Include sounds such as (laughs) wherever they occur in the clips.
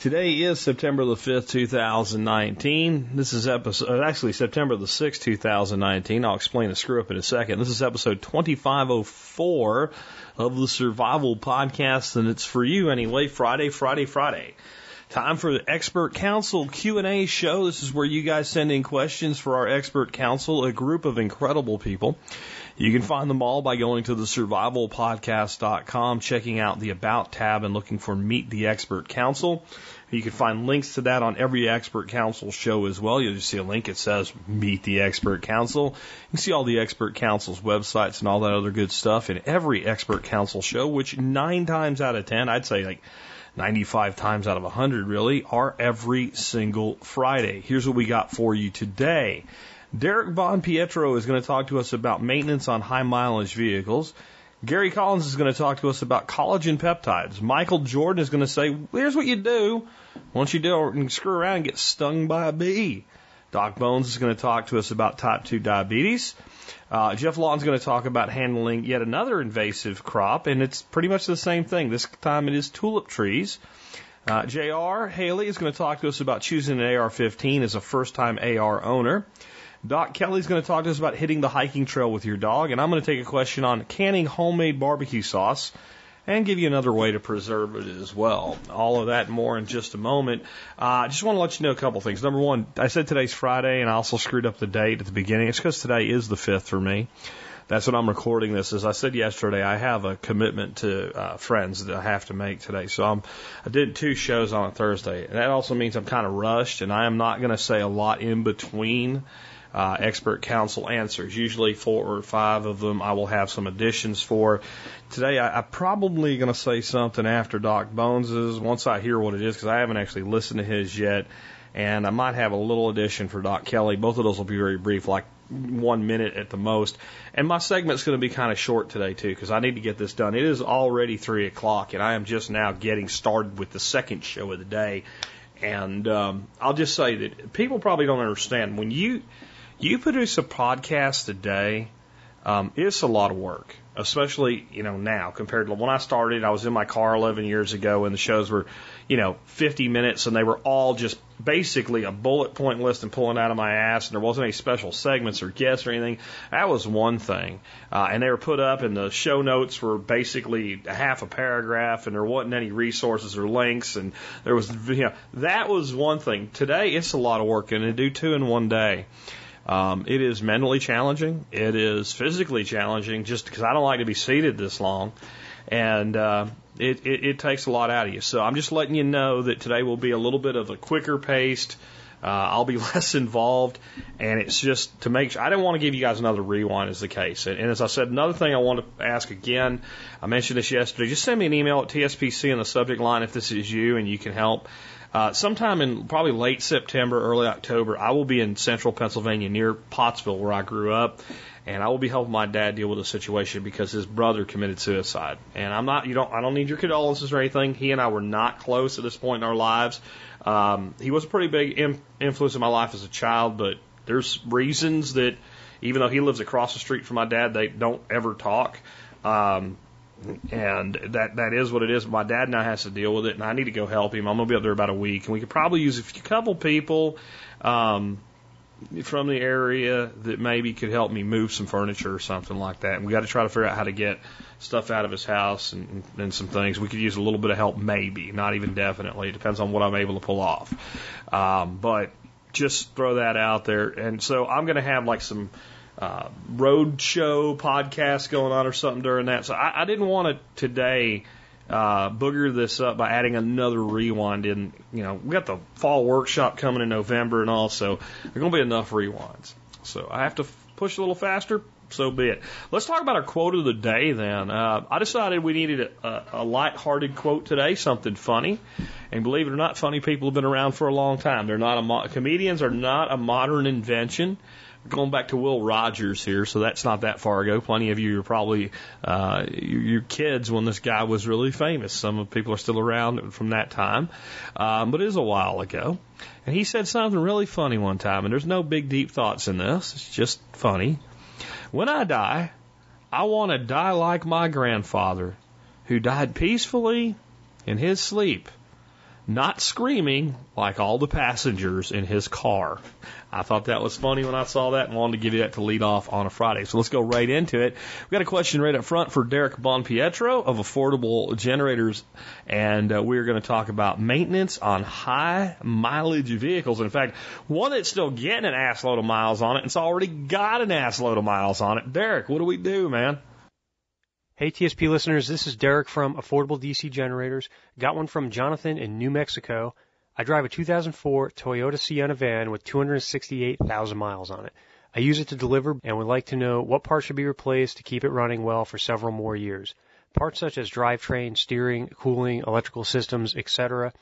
Today is September the 5th, 2019. This is episode, uh, actually September the 6th, 2019. I'll explain the screw up in a second. This is episode 2504 of the Survival Podcast, and it's for you anyway, Friday, Friday, Friday. Time for the expert council Q&A show. This is where you guys send in questions for our expert council, a group of incredible people. You can find them all by going to the survivalpodcast.com, checking out the about tab and looking for meet the expert council. You can find links to that on every expert council show as well. You'll just see a link. It says meet the expert council. You can see all the expert council's websites and all that other good stuff in every expert council show, which nine times out of 10, I'd say like 95 times out of 100 really, are every single Friday. Here's what we got for you today. Derek Von Pietro is going to talk to us about maintenance on high mileage vehicles. Gary Collins is going to talk to us about collagen peptides. Michael Jordan is going to say, here's what you do. Once you do you screw around and get stung by a bee. Doc Bones is going to talk to us about type 2 diabetes. Uh, Geoff Lawton's going to talk about handling yet another invasive crop, and it's pretty much the same thing. This time it is tulip trees. Uh, JR Haley is going to talk to us about choosing an AR 15 as a first time AR owner. Doc Kelly's going to talk to us about hitting the hiking trail with your dog, and I'm going to take a question on canning homemade barbecue sauce and give you another way to preserve it as well. All of that more in just a moment. I uh, just want to let you know a couple things. Number one, I said today's Friday, and I also screwed up the date at the beginning. It's because today is the 5th for me. That's when I'm recording this. As I said yesterday, I have a commitment to uh, friends that I have to make today. So I'm, I did two shows on a Thursday. And that also means I'm kind of rushed, and I am not going to say a lot in between uh, expert council answers. Usually four or five of them I will have some additions for. Today I, I'm probably going to say something after Doc Bones's once I hear what it is because I haven't actually listened to his yet. And I might have a little addition for Doc Kelly. Both of those will be very brief, like one minute at the most. And my segment's going to be kind of short today too, because I need to get this done. It is already three o'clock, and I am just now getting started with the second show of the day. And um, I'll just say that people probably don't understand when you you produce a podcast a day, um, it's a lot of work, especially, you know, now compared to when I started. I was in my car 11 years ago and the shows were, you know, 50 minutes and they were all just basically a bullet point list and pulling out of my ass and there wasn't any special segments or guests or anything. That was one thing. Uh, and they were put up and the show notes were basically a half a paragraph and there wasn't any resources or links and there was, you know, that was one thing. Today it's a lot of work and to do two in one day. Um, it is mentally challenging. It is physically challenging just because I don't like to be seated this long. And uh, it, it, it takes a lot out of you. So I'm just letting you know that today will be a little bit of a quicker paced. Uh, I'll be (laughs) less involved, and it's just to make sure. I didn't want to give you guys another rewind, is the case. And, and as I said, another thing I want to ask again. I mentioned this yesterday. Just send me an email at TSPC in the subject line if this is you and you can help. Uh, sometime in probably late September, early October, I will be in central Pennsylvania near Pottsville, where I grew up, and I will be helping my dad deal with a situation because his brother committed suicide. And I'm not, you don't, I don't need your condolences or anything. He and I were not close at this point in our lives. Um, he was a pretty big in, influence in my life as a child, but there's reasons that even though he lives across the street from my dad, they don't ever talk. Um, and that that is what it is. My dad now has to deal with it, and I need to go help him. I'm gonna be up there about a week, and we could probably use a few, couple people um, from the area that maybe could help me move some furniture or something like that. And we got to try to figure out how to get stuff out of his house and, and some things. We could use a little bit of help, maybe, not even definitely. It depends on what I'm able to pull off. Um, but just throw that out there. And so I'm gonna have like some uh, road show podcast going on or something during that. So I, I didn't want to today uh, booger this up by adding another rewind in. You know, we got the fall workshop coming in November and all, so there's going to be enough rewinds. So I have to push a little faster. So be it. Let's talk about our quote of the day then. Uh, I decided we needed a, a light-hearted quote today, something funny. And believe it or not, funny people have been around for a long time. They're not a mo- comedians are not a modern invention. Going back to Will Rogers here, so that's not that far ago. Plenty of you are probably uh, your kids when this guy was really famous. Some of people are still around from that time, um, but it is a while ago. And he said something really funny one time, and there's no big deep thoughts in this. It's just funny. When I die, I want to die like my grandfather, who died peacefully in his sleep not screaming like all the passengers in his car. I thought that was funny when I saw that and wanted to give you that to lead off on a Friday. So let's go right into it. We've got a question right up front for Derek Bonpietro of Affordable Generators, and uh, we're going to talk about maintenance on high mileage vehicles. In fact, one that's still getting an ass load of miles on it, and it's already got an ass load of miles on it. Derek, what do we do, man? Hey TSP listeners, this is Derek from Affordable DC Generators. Got one from Jonathan in New Mexico. I drive a 2004 Toyota Sienna van with 268,000 miles on it. I use it to deliver and would like to know what parts should be replaced to keep it running well for several more years. Parts such as drivetrain, steering, cooling, electrical systems, etc.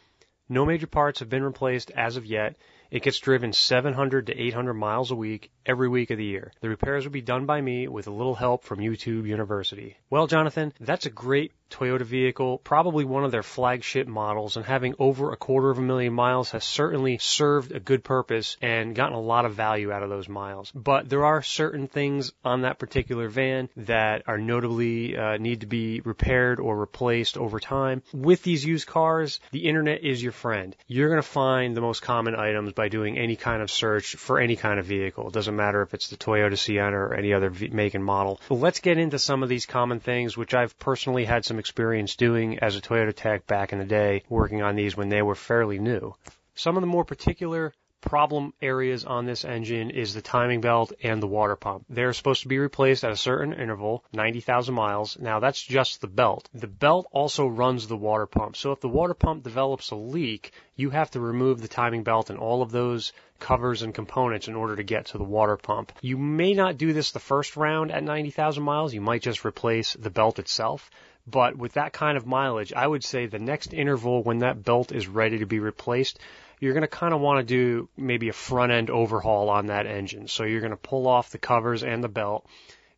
No major parts have been replaced as of yet. It gets driven 700 to 800 miles a week every week of the year. The repairs will be done by me with a little help from YouTube University. Well, Jonathan, that's a great Toyota vehicle, probably one of their flagship models, and having over a quarter of a million miles has certainly served a good purpose and gotten a lot of value out of those miles. But there are certain things on that particular van that are notably uh, need to be repaired or replaced over time. With these used cars, the internet is your friend. You're going to find the most common items by doing any kind of search for any kind of vehicle. It doesn't matter if it's the Toyota Sienna or any other make and model. But let's get into some of these common things, which I've personally had some experience doing as a Toyota tech back in the day, working on these when they were fairly new. Some of the more particular problem areas on this engine is the timing belt and the water pump. They're supposed to be replaced at a certain interval, 90,000 miles. Now that's just the belt. The belt also runs the water pump. So if the water pump develops a leak, you have to remove the timing belt and all of those covers and components in order to get to the water pump. You may not do this the first round at 90,000 miles. You might just replace the belt itself. But with that kind of mileage, I would say the next interval when that belt is ready to be replaced, you're going to kind of want to do maybe a front end overhaul on that engine. So you're going to pull off the covers and the belt.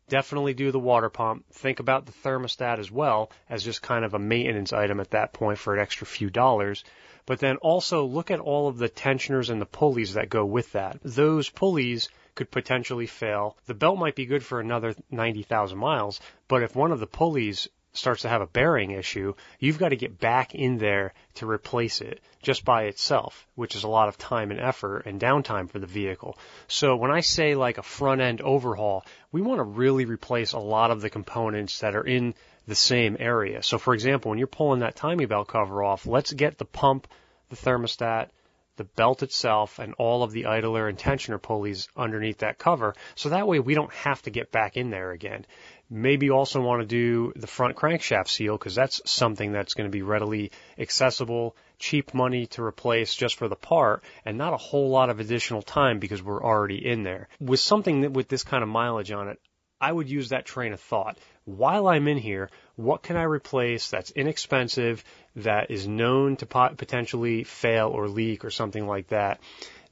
Definitely do the water pump. Think about the thermostat as well as just kind of a maintenance item at that point for an extra few dollars. But then also look at all of the tensioners and the pulleys that go with that. Those pulleys could potentially fail. The belt might be good for another 90,000 miles, but if one of the pulleys starts to have a bearing issue, you've got to get back in there to replace it just by itself, which is a lot of time and effort and downtime for the vehicle. So when I say like a front end overhaul, we want to really replace a lot of the components that are in the same area. So for example, when you're pulling that timing belt cover off, let's get the pump, the thermostat, the belt itself and all of the idler and tensioner pulleys underneath that cover. So that way we don't have to get back in there again. Maybe you also want to do the front crankshaft seal because that's something that's going to be readily accessible, cheap money to replace just for the part, and not a whole lot of additional time because we're already in there. With something that, with this kind of mileage on it, I would use that train of thought. While I'm in here, what can I replace that's inexpensive, that is known to potentially fail or leak or something like that?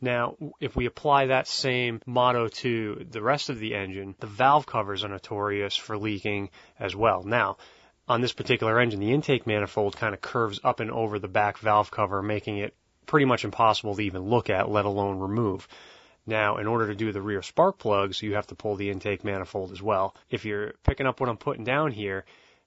Now, if we apply that same motto to the rest of the engine, the valve covers are notorious for leaking as well. Now, on this particular engine, the intake manifold kind of curves up and over the back valve cover, making it pretty much impossible to even look at, let alone remove. Now, in order to do the rear spark plugs, you have to pull the intake manifold as well. If you're picking up what I'm putting down here,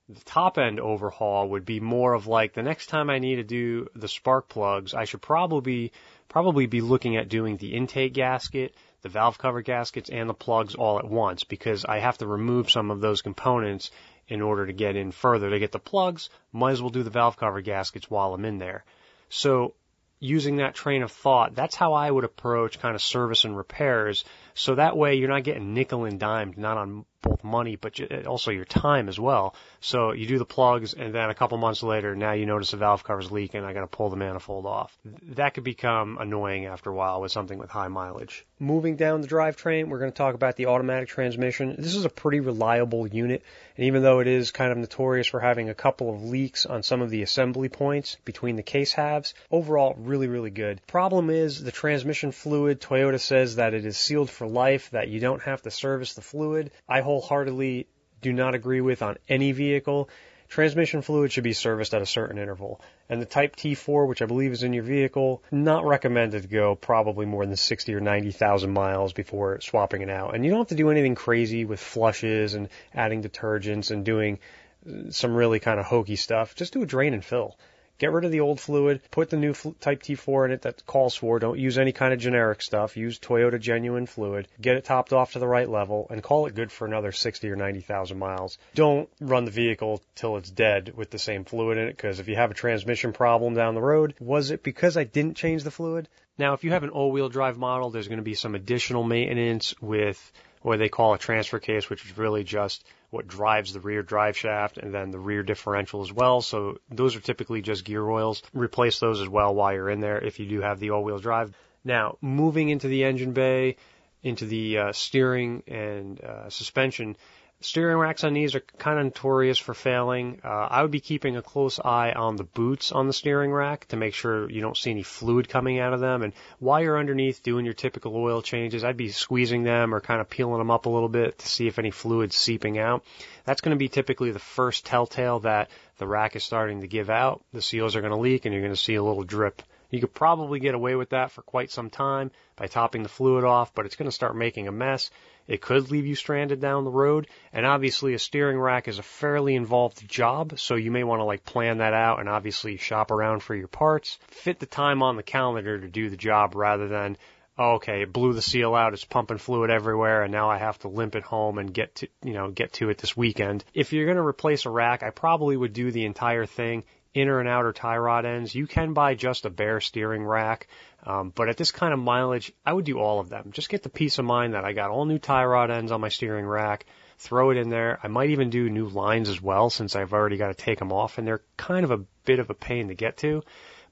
the top end overhaul would be more of like the next time I need to do the spark plugs, I should probably probably be looking at doing the intake gasket, the valve cover gaskets, and the plugs all at once because I have to remove some of those components in order to get in further. To get the plugs, might as well do the valve cover gaskets while I'm in there. So using that train of thought, that's how I would approach kind of service and repairs. So that way you're not getting nickel and dimed, not on both money, but uh, also your time as well. So you do the plugs and then a couple months later, now you notice the valve cover's leaking. I got to pull the manifold off. That could become annoying after a while with something with high mileage. Moving down the drivetrain, we're going to talk about the automatic transmission. This is a pretty reliable unit. And even though it is kind of notorious for having a couple of leaks on some of the assembly points between the case halves, overall really, really good. Problem is the transmission fluid, Toyota says that it is sealed for life, that you don't have to service the fluid. I wholeheartedly do not agree with on any vehicle. Transmission fluid should be serviced at a certain interval. And the Type T4, which I believe is in your vehicle, not recommended to go probably more than 60 or 90,000 miles before swapping it out. And you don't have to do anything crazy with flushes and adding detergents and doing uh, some really kind of hokey stuff. Just do a drain and fill. Get rid of the old fluid, put the new Type T4 in it that calls for. Don't use any kind of generic stuff. Use Toyota genuine fluid. Get it topped off to the right level and call it good for another 60 or 90,000 miles. Don't run the vehicle till it's dead with the same fluid in it because if you have a transmission problem down the road, was it because I didn't change the fluid? Now, if you have an all-wheel drive model, there's going to be some additional maintenance with what they call a transfer case, which is really just what drives the rear drive shaft and then the rear differential as well. So those are typically just gear oils. Replace those as well while you're in there if you do have the all-wheel drive. Now, moving into the engine bay, into the uh, steering and uh, suspension, Steering racks on these are kind of notorious for failing. Uh, I would be keeping a close eye on the boots on the steering rack to make sure you don't see any fluid coming out of them. And while you're underneath doing your typical oil changes, I'd be squeezing them or kind of peeling them up a little bit to see if any fluid's seeping out. That's going to be typically the first telltale that the rack is starting to give out. The seals are going to leak and you're going to see a little drip. You could probably get away with that for quite some time by topping the fluid off, but it's going to start making a mess it could leave you stranded down the road. And obviously a steering rack is a fairly involved job. So you may want to like plan that out and obviously shop around for your parts. Fit the time on the calendar to do the job rather than, oh, okay, it blew the seal out. It's pumping fluid everywhere. And now I have to limp it home and get to, you know, get to it this weekend. If you're going to replace a rack, I probably would do the entire thing inner and outer tie rod ends. You can buy just a bare steering rack. Um, but at this kind of mileage, I would do all of them. Just get the peace of mind that I got all new tie rod ends on my steering rack. Throw it in there. I might even do new lines as well since I've already got to take them off and they're kind of a bit of a pain to get to.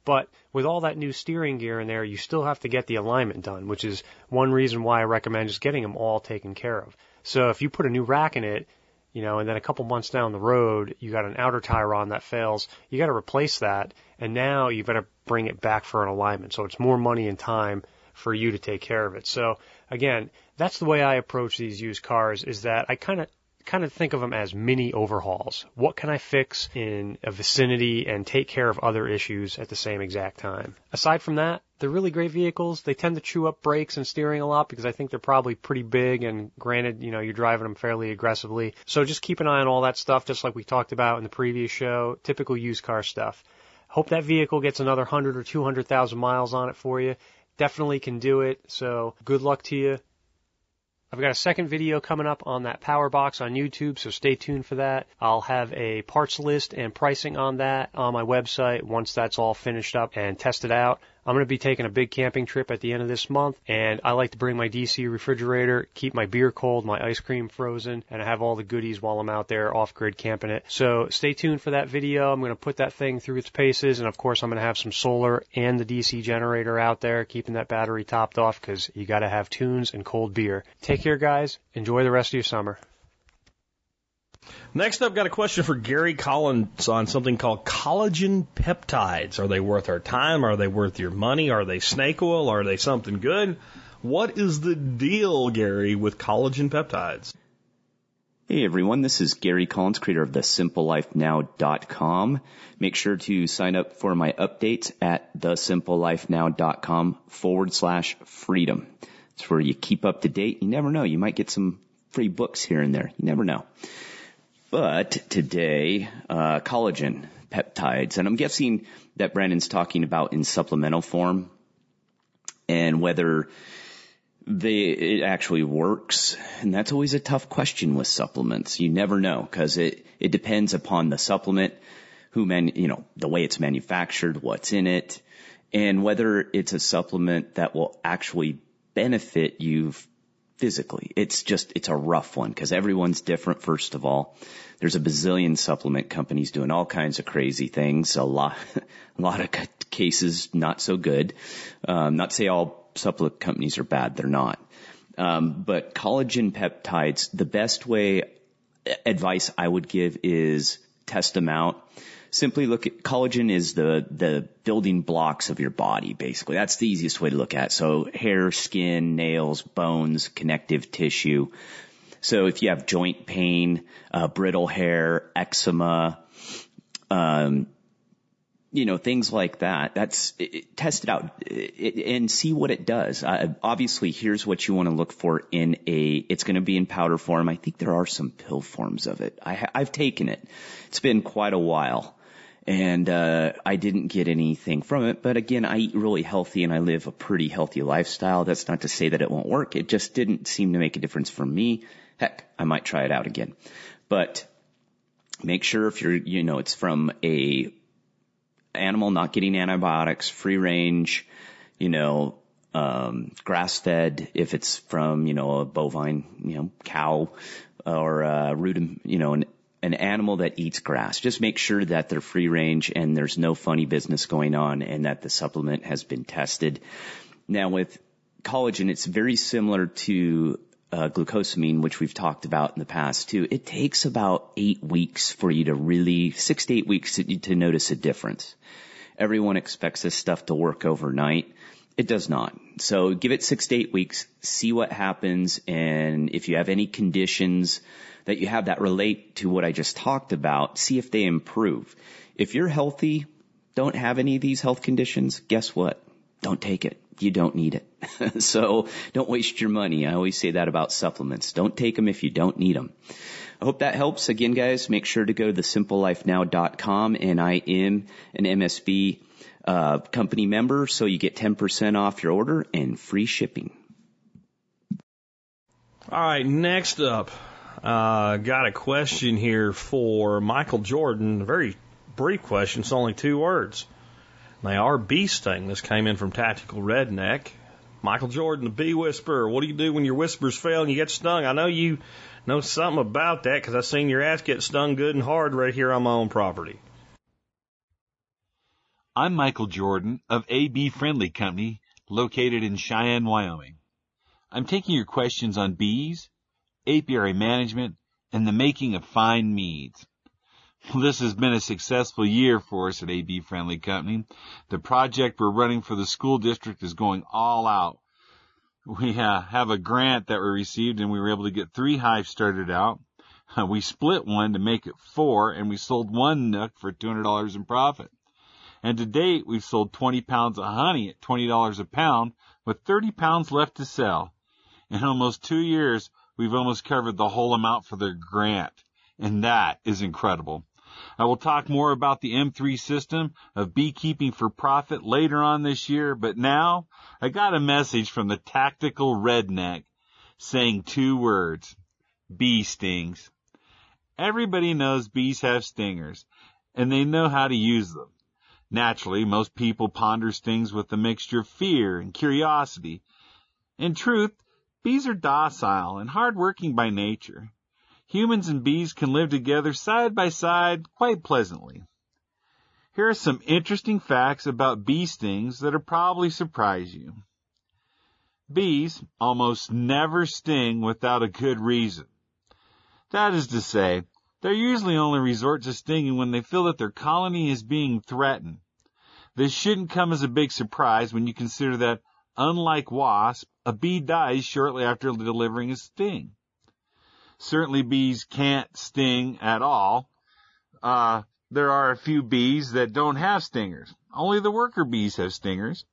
But with all that new steering gear in there, you still have to get the alignment done, which is one reason why I recommend just getting them all taken care of. So if you put a new rack in it, you know, and then a couple months down the road, you got an outer tie rod that fails, you got to replace that, and now you've got to bring it back for an alignment. So it's more money and time for you to take care of it. So again, that's the way I approach these used cars is that I kind of kind of think of them as mini overhauls. What can I fix in a vicinity and take care of other issues at the same exact time? Aside from that, they're really great vehicles. They tend to chew up brakes and steering a lot because I think they're probably pretty big and granted, you know, you're driving them fairly aggressively. So just keep an eye on all that stuff just like we talked about in the previous show, typical used car stuff. Hope that vehicle gets another 100 or 200,000 miles on it for you. Definitely can do it. So good luck to you. I've got a second video coming up on that power box on YouTube, so stay tuned for that. I'll have a parts list and pricing on that on my website once that's all finished up and tested out. I'm going to be taking a big camping trip at the end of this month, and I like to bring my DC refrigerator, keep my beer cold, my ice cream frozen, and I have all the goodies while I'm out there off grid camping it. So stay tuned for that video. I'm going to put that thing through its paces, and of course, I'm going to have some solar and the DC generator out there, keeping that battery topped off because you got to have tunes and cold beer. Take care, guys. Enjoy the rest of your summer. Next up, got a question for Gary Collins on something called collagen peptides. Are they worth our time? Are they worth your money? Are they snake oil? Are they something good? What is the deal, Gary, with collagen peptides? Hey everyone, this is Gary Collins, creator of the simplelifenow.com. Make sure to sign up for my updates at thesimplelifenow.com forward slash freedom. It's where you keep up to date. You never know. You might get some free books here and there. You never know. But today, uh, collagen peptides, and I'm guessing that Brandon's talking about in supplemental form and whether they, it actually works. And that's always a tough question with supplements. You never know because it, it depends upon the supplement, who man, you know, the way it's manufactured, what's in it, and whether it's a supplement that will actually benefit you physically. It's just, it's a rough one because everyone's different, first of all. There's a bazillion supplement companies doing all kinds of crazy things. A lot, (laughs) a lot of cases not so good. Um, not to say all supplement companies are bad. They're not. Um, but collagen peptides, the best way advice I would give is test them out. Simply look at collagen is the, the building blocks of your body, basically. That's the easiest way to look at it. So hair, skin, nails, bones, connective tissue. So if you have joint pain, uh, brittle hair, eczema, um, you know, things like that. That's it, test it out it, and see what it does. Uh, obviously, here's what you want to look for in a. It's going to be in powder form. I think there are some pill forms of it. I, I've taken it. It's been quite a while, and uh, I didn't get anything from it. But again, I eat really healthy and I live a pretty healthy lifestyle. That's not to say that it won't work. It just didn't seem to make a difference for me. Heck, I might try it out again, but make sure if you're, you know, it's from a animal not getting antibiotics, free range, you know, um, grass fed if it's from, you know, a bovine, you know, cow or a rudim, you know, an, an animal that eats grass. Just make sure that they're free range and there's no funny business going on and that the supplement has been tested. Now with collagen, it's very similar to uh, glucosamine, which we've talked about in the past too, it takes about eight weeks for you to really, six to eight weeks to, to notice a difference. Everyone expects this stuff to work overnight. It does not. So give it six to eight weeks, see what happens, and if you have any conditions that you have that relate to what I just talked about, see if they improve. If you're healthy, don't have any of these health conditions, guess what? Don't take it you don't need it. (laughs) so don't waste your money. I always say that about supplements. Don't take them if you don't need them. I hope that helps. Again, guys, make sure to go to thesimplelifenow.com and I am an MSB uh, company member, so you get 10% off your order and free shipping. All right, next up, uh, got a question here for Michael Jordan. A very brief question. It's only two words. They are bee sting. This came in from Tactical Redneck. Michael Jordan, the bee whisperer. What do you do when your whispers fail and you get stung? I know you know something about that because I've seen your ass get stung good and hard right here on my own property. I'm Michael Jordan of A Bee Friendly Company, located in Cheyenne, Wyoming. I'm taking your questions on bees, apiary management, and the making of fine meads. This has been a successful year for us at A Bee Friendly Company. The project we're running for the school district is going all out. We uh, have a grant that we received and we were able to get three hives started out. we split one to make it four and we sold one nuc for $200 in profit. And to date, we've sold 20 pounds of honey at $20 a pound with 30 pounds left to sell. In almost two years, we've almost covered the whole amount for the grant. And that is incredible. I will talk more about the M3 system of beekeeping for profit later on this year, but now I got a message from the tactical redneck saying two words, bee stings. Everybody knows bees have stingers and they know how to use them. Naturally, most people ponder stings with a mixture of fear and curiosity. In truth, bees are docile and hardworking by nature humans and bees can live together side by side quite pleasantly. Here are some interesting facts about bee stings that'll probably surprise you. Bees almost never sting without a good reason. That is to say, they usually only resort to stinging when they feel that their colony is being threatened. This shouldn't come as a big surprise when you consider that, unlike wasp, a bee dies shortly after delivering a sting. Certainly bees can't sting at all. Uh, there are a few bees that don't have stingers. Only the worker bees have stingers.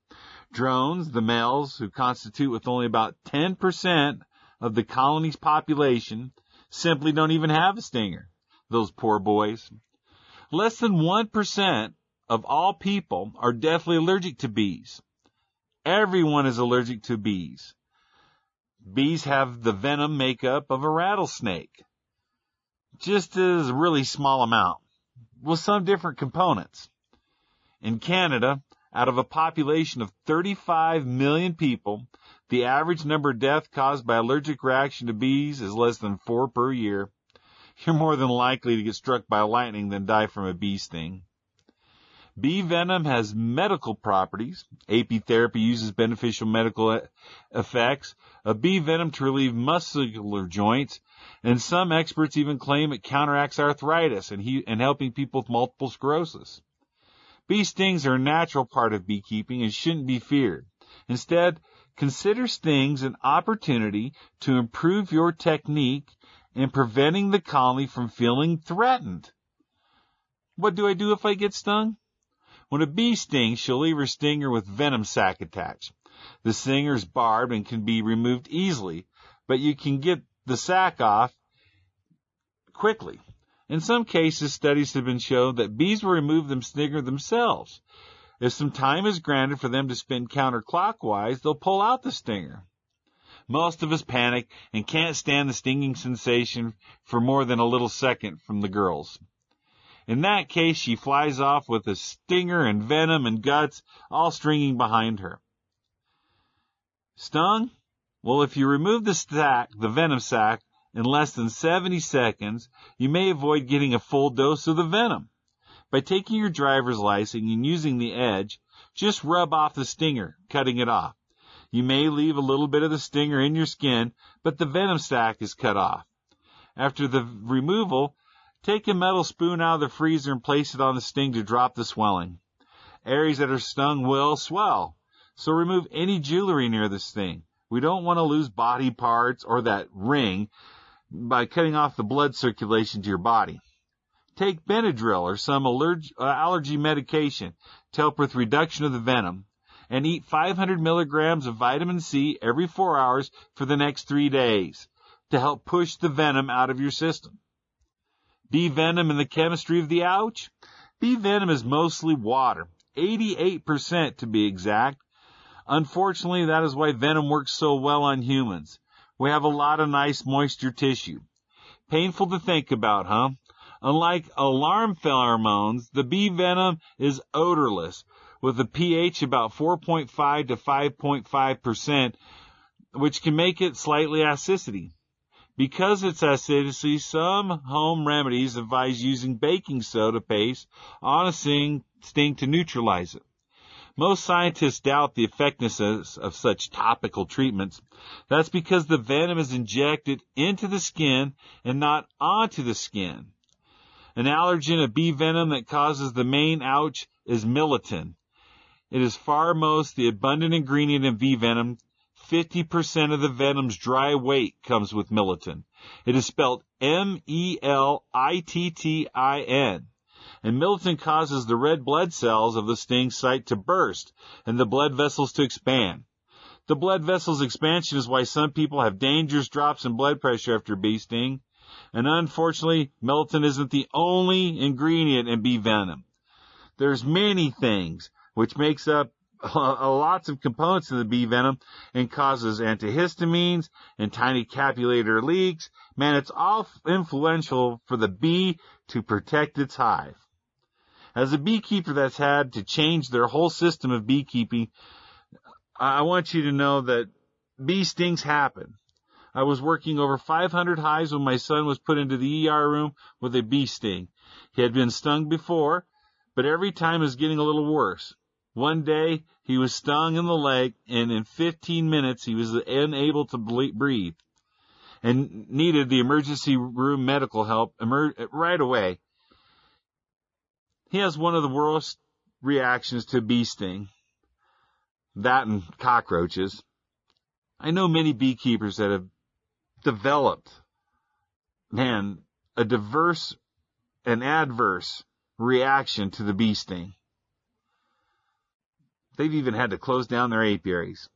Drones, the males, who constitute with only about 10% of the colony's population, simply don't even have a stinger. Those poor boys. Less than 1% of all people are deathly allergic to bees. Everyone is allergic to bees. Bees have the venom makeup of a rattlesnake. Just as a really small amount, with some different components. In Canada, out of a population of 35 million people, The average number of deaths caused by allergic reaction to bees is less than four per year. You're more than likely to get struck by lightning than die from a bee sting. Bee venom has medical properties. Apitherapy uses beneficial medical effects of bee venom to relieve muscular joints, and some experts even claim it counteracts arthritis and, he, and helping people with multiple sclerosis. Bee stings are a natural part of beekeeping and shouldn't be feared. Instead, consider stings an opportunity to improve your technique in preventing the colony from feeling threatened. What do I do if I get stung? When a bee stings, she'll leave her stinger with venom sac attached. The stinger is barbed and can be removed easily, but you can get the sac off quickly. In some cases, studies have been shown that bees will remove the stinger themselves. If some time is granted for them to spin counterclockwise, they'll pull out the stinger. Most of us panic and can't stand the stinging sensation for more than a little second from the girls. In that case, she flies off with a stinger and venom and guts all stringing behind her. Stung? Well, if you remove the sac, the venom sac, in less than 70 seconds, you may avoid getting a full dose of the venom. By taking your driver's license and using the edge, just rub off the stinger, cutting it off. You may leave a little bit of the stinger in your skin, but the venom sac is cut off. After the removal, Take a metal spoon out of the freezer and place it on the sting to drop the swelling. Areas that are stung will swell, so remove any jewelry near the sting. We don't want to lose body parts or that ring by cutting off the blood circulation to your body. Take Benadryl or some uh, allergy medication to help with reduction of the venom and eat 500 milligrams of vitamin C every four hours for the next three days to help push the venom out of your system. Bee venom and the chemistry of the ouch? Bee venom is mostly water, 88% to be exact. Unfortunately, that is why venom works so well on humans. We have a lot of nice moisture tissue. Painful to think about, huh? Unlike alarm pheromones, the bee venom is odorless, with a pH about 4.5 to 5.5%, which can make it slightly acidity. Because it's acidity, some home remedies advise using baking soda paste on a sting, sting to neutralize it. Most scientists doubt the effectiveness of such topical treatments. That's because the venom is injected into the skin and not onto the skin. An allergen of bee venom that causes the main ouch is melittin. It is far most the abundant ingredient in bee venom 50% of the venom's dry weight comes with melittin. It is spelled M-E-L-I-T-T-I-N. And melittin causes the red blood cells of the sting site to burst and the blood vessels to expand. The blood vessels expansion is why some people have dangerous drops in blood pressure after bee sting. And unfortunately, melittin isn't the only ingredient in bee venom. There's many things which makes up (laughs) lots of components of the bee venom and causes antihistamines and tiny capillary leaks. Man, it's all influential for the bee to protect its hive. As a beekeeper that's had to change their whole system of beekeeping, I want you to know that bee stings happen. I was working over 500 hives when my son was put into the ER room with a bee sting. He had been stung before, but every time was getting a little worse. One day he was stung in the leg and in 15 minutes he was unable to breathe and needed the emergency room medical help right away. He has one of the worst reactions to bee sting. That and cockroaches. I know many beekeepers that have developed, man, a diverse and adverse reaction to the bee sting. They've even had to close down their apiaries.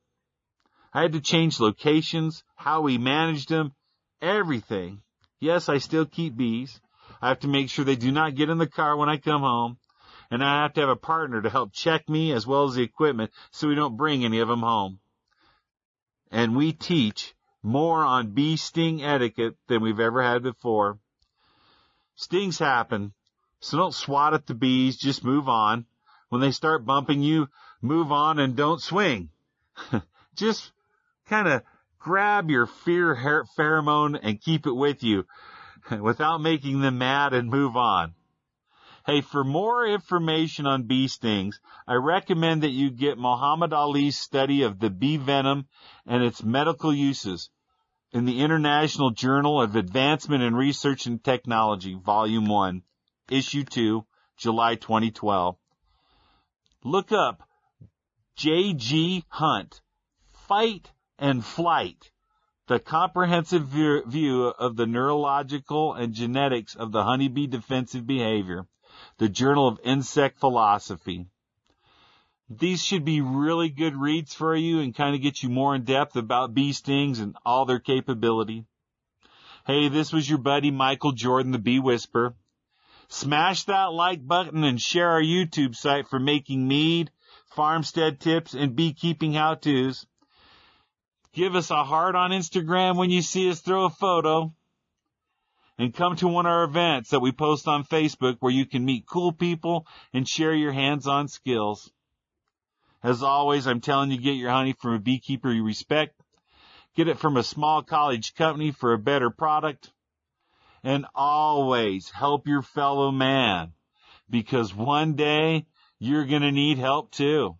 I had to change locations, how we managed them, everything. Yes, I still keep bees. I have to make sure they do not get in the car when I come home. And I have to have a partner to help check me as well as the equipment so we don't bring any of them home. And we teach more on bee sting etiquette than we've ever had before. Stings happen, so don't swat at the bees, just move on. When they start bumping you, move on and don't swing. (laughs) Just kind of grab your fear pheromone and keep it with you (laughs) without making them mad and move on. Hey, for more information on bee stings, I recommend that you get Muhammad Ali's study of the bee venom and its medical uses in the International Journal of Advancement in Research and Technology, Volume 1, Issue 2, July 2012. Look up J.G. Hunt, Fight and Flight, the comprehensive view of the neurological and genetics of the honeybee defensive behavior the Journal of Insect Philosophy. These should be really good reads for you and kind of get you more in depth about bee stings and all their capability. Hey, this was your buddy Michael Jordan, the Bee Whisperer. Smash that like button and share our YouTube site for making mead, farmstead tips, and beekeeping how-tos. Give us a heart on Instagram when you see us throw a photo and come to one of our events that we post on Facebook where you can meet cool people and share your hands-on skills. As always, I'm telling you get your honey from a beekeeper you respect. Get it from a small college company for a better product. And always help your fellow man because one day you're going to need help too.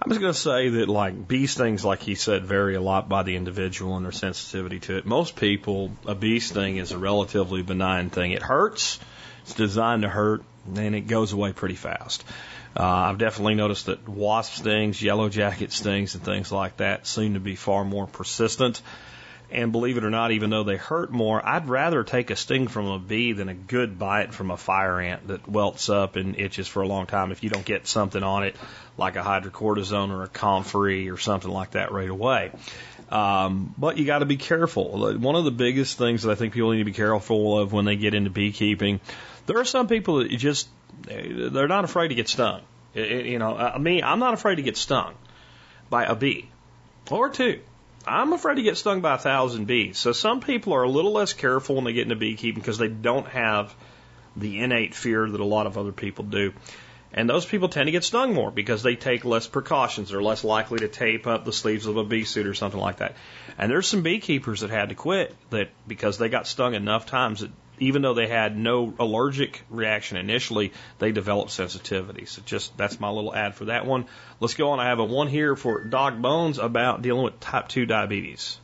I was going to say that like bee stings, like he said, vary a lot by the individual and their sensitivity to it. Most people, a bee sting is a relatively benign thing. It hurts. It's designed to hurt, and it goes away pretty fast. Uh, I've definitely noticed that wasp stings, yellow jacket stings, and things like that seem to be far more persistent. And believe it or not, even though they hurt more, I'd rather take a sting from a bee than a good bite from a fire ant that welts up and itches for a long time if you don't get something on it like a hydrocortisone or a comfrey or something like that right away. Um, but you got to be careful. Uh, one of the biggest things that I think people need to be careful of when they get into beekeeping, there are some people that just eh, they're not afraid to get stung. Eh, eh, you know, uh, I mean, I'm not afraid to get stung by a bee or two. I'm afraid to get stung by a thousand bees. So some people are a little less careful when they get into beekeeping because they don't have the innate fear that a lot of other people do. And those people tend to get stung more because they take less precautions. They're less likely to tape up the sleeves of a bee suit or something like that. And there's some beekeepers that had to quit that because they got stung enough times that even though they had no allergic reaction initially, they developed sensitivity. So just that's my little ad for that one. Let's go on. I have a one here for Doc Bones about dealing with type 2 diabetes.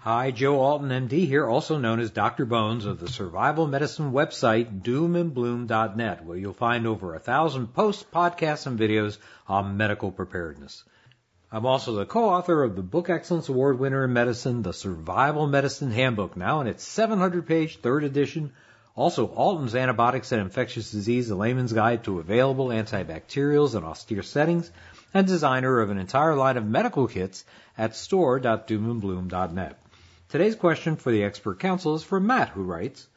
Hi, Joe Alton, MD here, also known as Dr. Bones of the survival medicine website doomandbloom.net, where you'll find over a thousand posts, podcasts, and videos on medical preparedness. I'm also the co-author of the Book Excellence Award winner in medicine, The Survival Medicine Handbook, now in its 700-page third edition. Also, Alton's Antibiotics and Infectious Disease, a layman's guide to available antibacterials in austere settings, and designer of an entire line of medical kits at store.doomandbloom.net. Today's question for the expert council is from Matt, who writes,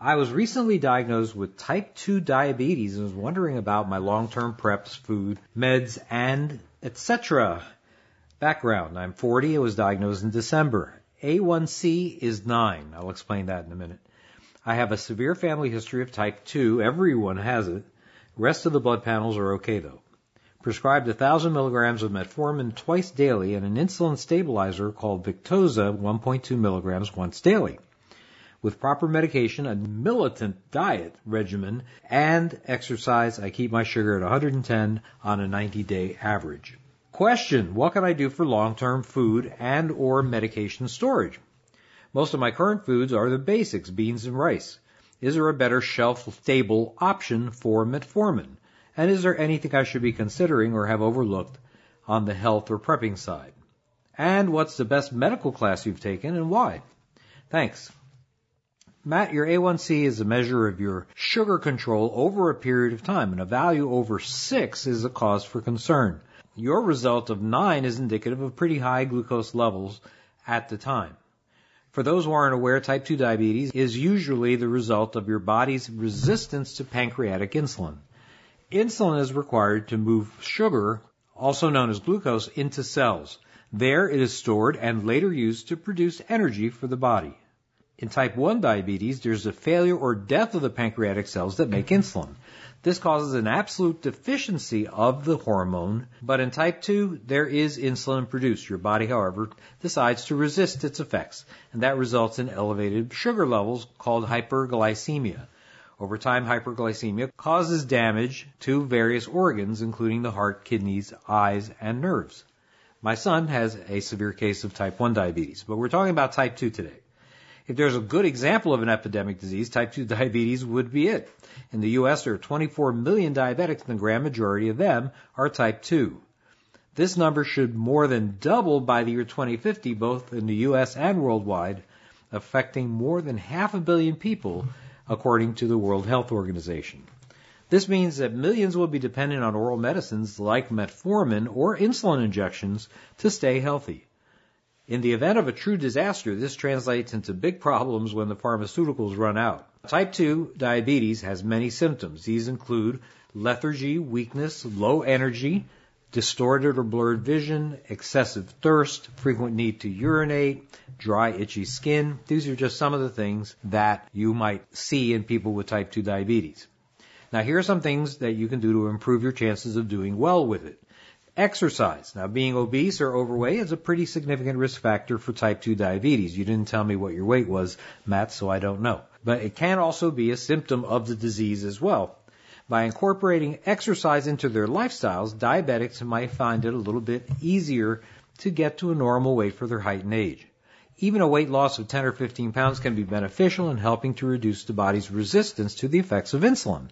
I was recently diagnosed with type 2 diabetes and was wondering about my long-term preps, food, meds, and etc. Background. I'm 40. I was diagnosed in December. A1C is 9. I'll explain that in a minute. I have a severe family history of type 2. Everyone has it. Rest of the blood panels are okay though. Prescribed 1,000 milligrams of metformin twice daily and an insulin stabilizer called Victoza 1.2 milligrams once daily. With proper medication, a militant diet regimen, and exercise, I keep my sugar at 110 on a 90 day average. Question, what can I do for long-term food and or medication storage? Most of my current foods are the basics, beans and rice. Is there a better shelf-stable option for metformin? And is there anything I should be considering or have overlooked on the health or prepping side? And what's the best medical class you've taken and why? Thanks. Matt, your A1C is a measure of your sugar control over a period of time, and a value over 6 is a cause for concern. Your result of 9 is indicative of pretty high glucose levels at the time. For those who aren't aware, type 2 diabetes is usually the result of your body's resistance to pancreatic insulin. Insulin is required to move sugar, also known as glucose, into cells. There it is stored and later used to produce energy for the body. In type 1 diabetes, there's a failure or death of the pancreatic cells that make insulin. This causes an absolute deficiency of the hormone, but in type 2, there is insulin produced. Your body, however, decides to resist its effects, and that results in elevated sugar levels called hyperglycemia. Over time, hyperglycemia causes damage to various organs, including the heart, kidneys, eyes, and nerves. My son has a severe case of type 1 diabetes, but we're talking about type 2 today. If there's a good example of an epidemic disease, type 2 diabetes would be it. In the U.S., there are 24 million diabetics, and the grand majority of them are type 2. This number should more than double by the year 2050, both in the U.S. and worldwide, affecting more than half a billion people, according to the World Health Organization. This means that millions will be dependent on oral medicines like metformin or insulin injections to stay healthy. In the event of a true disaster, this translates into big problems when the pharmaceuticals run out. Type 2 diabetes has many symptoms. These include lethargy, weakness, low energy, distorted or blurred vision, excessive thirst, frequent need to urinate, dry, itchy skin. These are just some of the things that you might see in people with type 2 diabetes. Now, here are some things that you can do to improve your chances of doing well with it. Exercise. Now, being obese or overweight is a pretty significant risk factor for type 2 diabetes. You didn't tell me what your weight was, Matt, so I don't know. But it can also be a symptom of the disease as well. By incorporating exercise into their lifestyles, diabetics might find it a little bit easier to get to a normal weight for their height and age. Even a weight loss of 10 or 15 pounds can be beneficial in helping to reduce the body's resistance to the effects of insulin.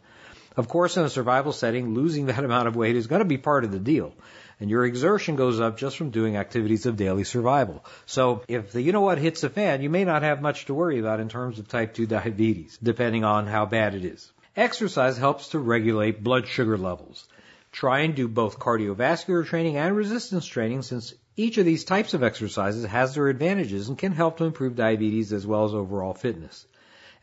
Of course, in a survival setting, losing that (laughs) amount of weight is going to be part of the deal. And your exertion goes up just from doing activities of daily survival. So if the you know what hits the fan, you may not have much to worry about in terms of type 2 (laughs) diabetes, depending on how bad it is. Exercise helps to regulate blood sugar levels. Try and do both cardiovascular training and resistance training since each of these types of exercises has their advantages and can help to improve diabetes as well as overall fitness.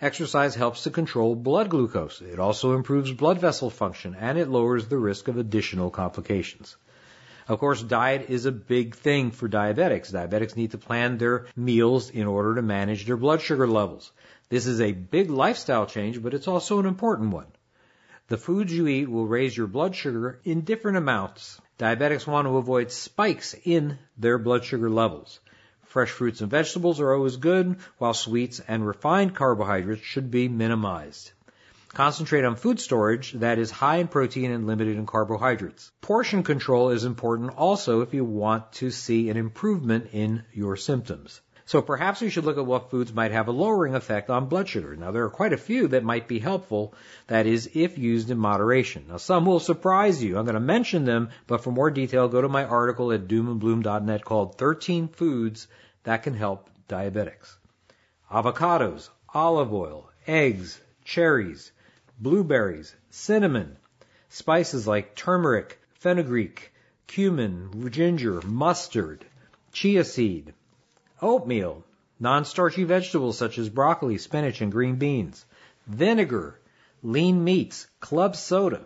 Exercise helps to control blood glucose. It also improves blood vessel function and it lowers the risk of additional complications. Of course, diet is a big thing for diabetics. Diabetics need to plan their meals in order to manage their blood sugar levels. This is a big lifestyle change, but it's also an important one. The foods you eat will raise your blood sugar in different amounts. Diabetics want to avoid spikes in their blood sugar levels. Fresh fruits and vegetables are always good, while sweets and refined carbohydrates should be minimized. Concentrate on food storage that is high in protein and limited in carbohydrates. Portion control is important also if you want to see an improvement in your symptoms. So perhaps we should look at what foods might have a lowering effect on blood sugar. Now there are quite a few that might be helpful, that is, if used in moderation. Now some will surprise you. I'm going to mention them, but for more detail, go to my article at doomandbloom.net called 13 Foods that can help diabetics. Avocados, olive oil, eggs, cherries, blueberries, cinnamon, spices like turmeric, fenugreek, cumin, ginger, mustard, chia seed, oatmeal, non-starchy vegetables such as broccoli, spinach, and green beans, vinegar, lean meats, club soda.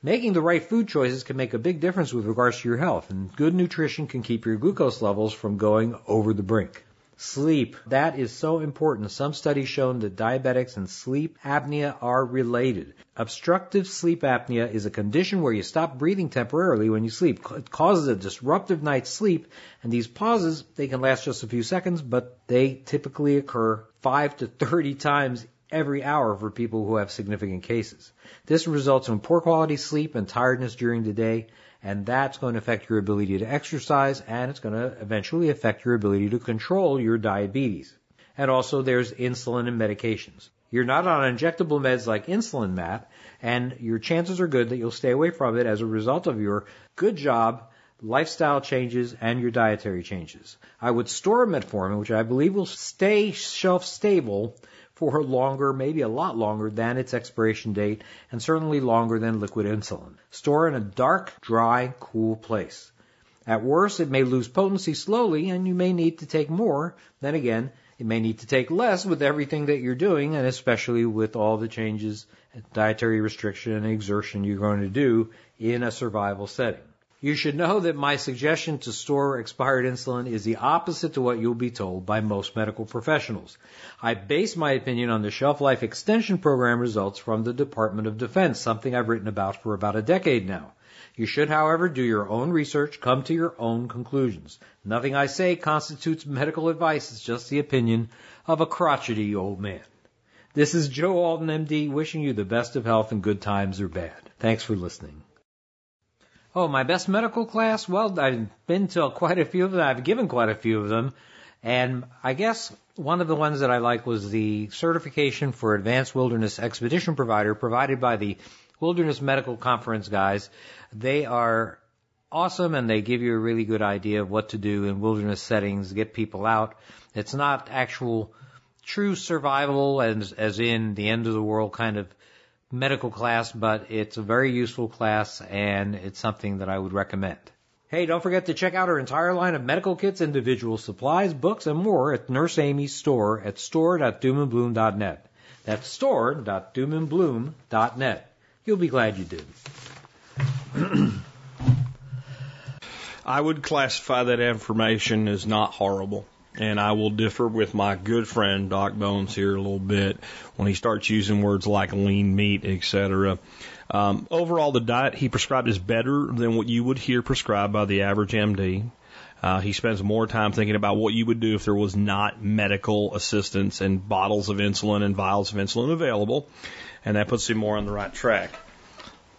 Making the right food choices can make a big difference with regards to your health, and good nutrition can keep your glucose levels from going over the brink. Sleep. That is so important. Some studies shown that diabetics and sleep apnea are related. Obstructive sleep apnea is a condition where you stop breathing temporarily when you sleep. It causes a disruptive night's sleep, and these pauses, they can last just a few seconds, but they typically occur 5 to 30 times every hour for people who have significant cases. This results in poor quality sleep and tiredness during the day, and that's going to affect your ability to exercise, and it's going to eventually affect your ability to control your diabetes. And also there's insulin and medications. You're not on injectable meds like insulin, Matt, and your chances are good that you'll stay away from it as a result of your good job lifestyle changes and your dietary changes. I would store metformin, which I believe will stay shelf stable for longer, maybe a lot longer than its expiration date, and certainly longer than liquid insulin. Store in a dark, dry, cool place. At worst, it may lose potency slowly, and you may need to take more. Then again, it may need to take less with everything that you're doing, and especially with all the changes, dietary restriction, and exertion you're going to do in a survival setting. You should know that my suggestion to store expired insulin is the opposite to what you'll be told by most medical professionals. I base my opinion on the shelf life extension program results from the Department of Defense, something I've written about for about a decade now. You should, however, do your own research, come to your own conclusions. Nothing I say constitutes medical advice, it's just the opinion of a crotchety old man. This is Joe Alton, MD, wishing you the best of health and good times or bad. Thanks for listening. Oh, my best medical class? Well, I've been to quite a few of them. I've given quite a few of them. And I guess one of the ones that I like was the certification for advanced wilderness expedition provider provided by the Wilderness Medical Conference guys. They are awesome and they give you a really good idea of what to do in wilderness settings, get people out. It's not actual true survival as, as in the end of the world kind of medical class, but it's a very useful class and it's something that I would recommend. Hey, don't forget to check out our entire line of medical kits, individual supplies, books, and more at Nurse Amy's store at store.doomandbloom.net. That's store.doomandbloom.net. You'll be glad you did. (clears throat) I would classify that information as not horrible. And I will differ with my good friend Doc Bones here a little bit when he starts using words like lean meat, etc. Um, overall, the diet he prescribed is better than what you would hear prescribed by the average MD. Uh, he spends more time thinking about what you would do if there was not medical assistance and bottles of insulin and vials of insulin available, and that puts him more on the right track.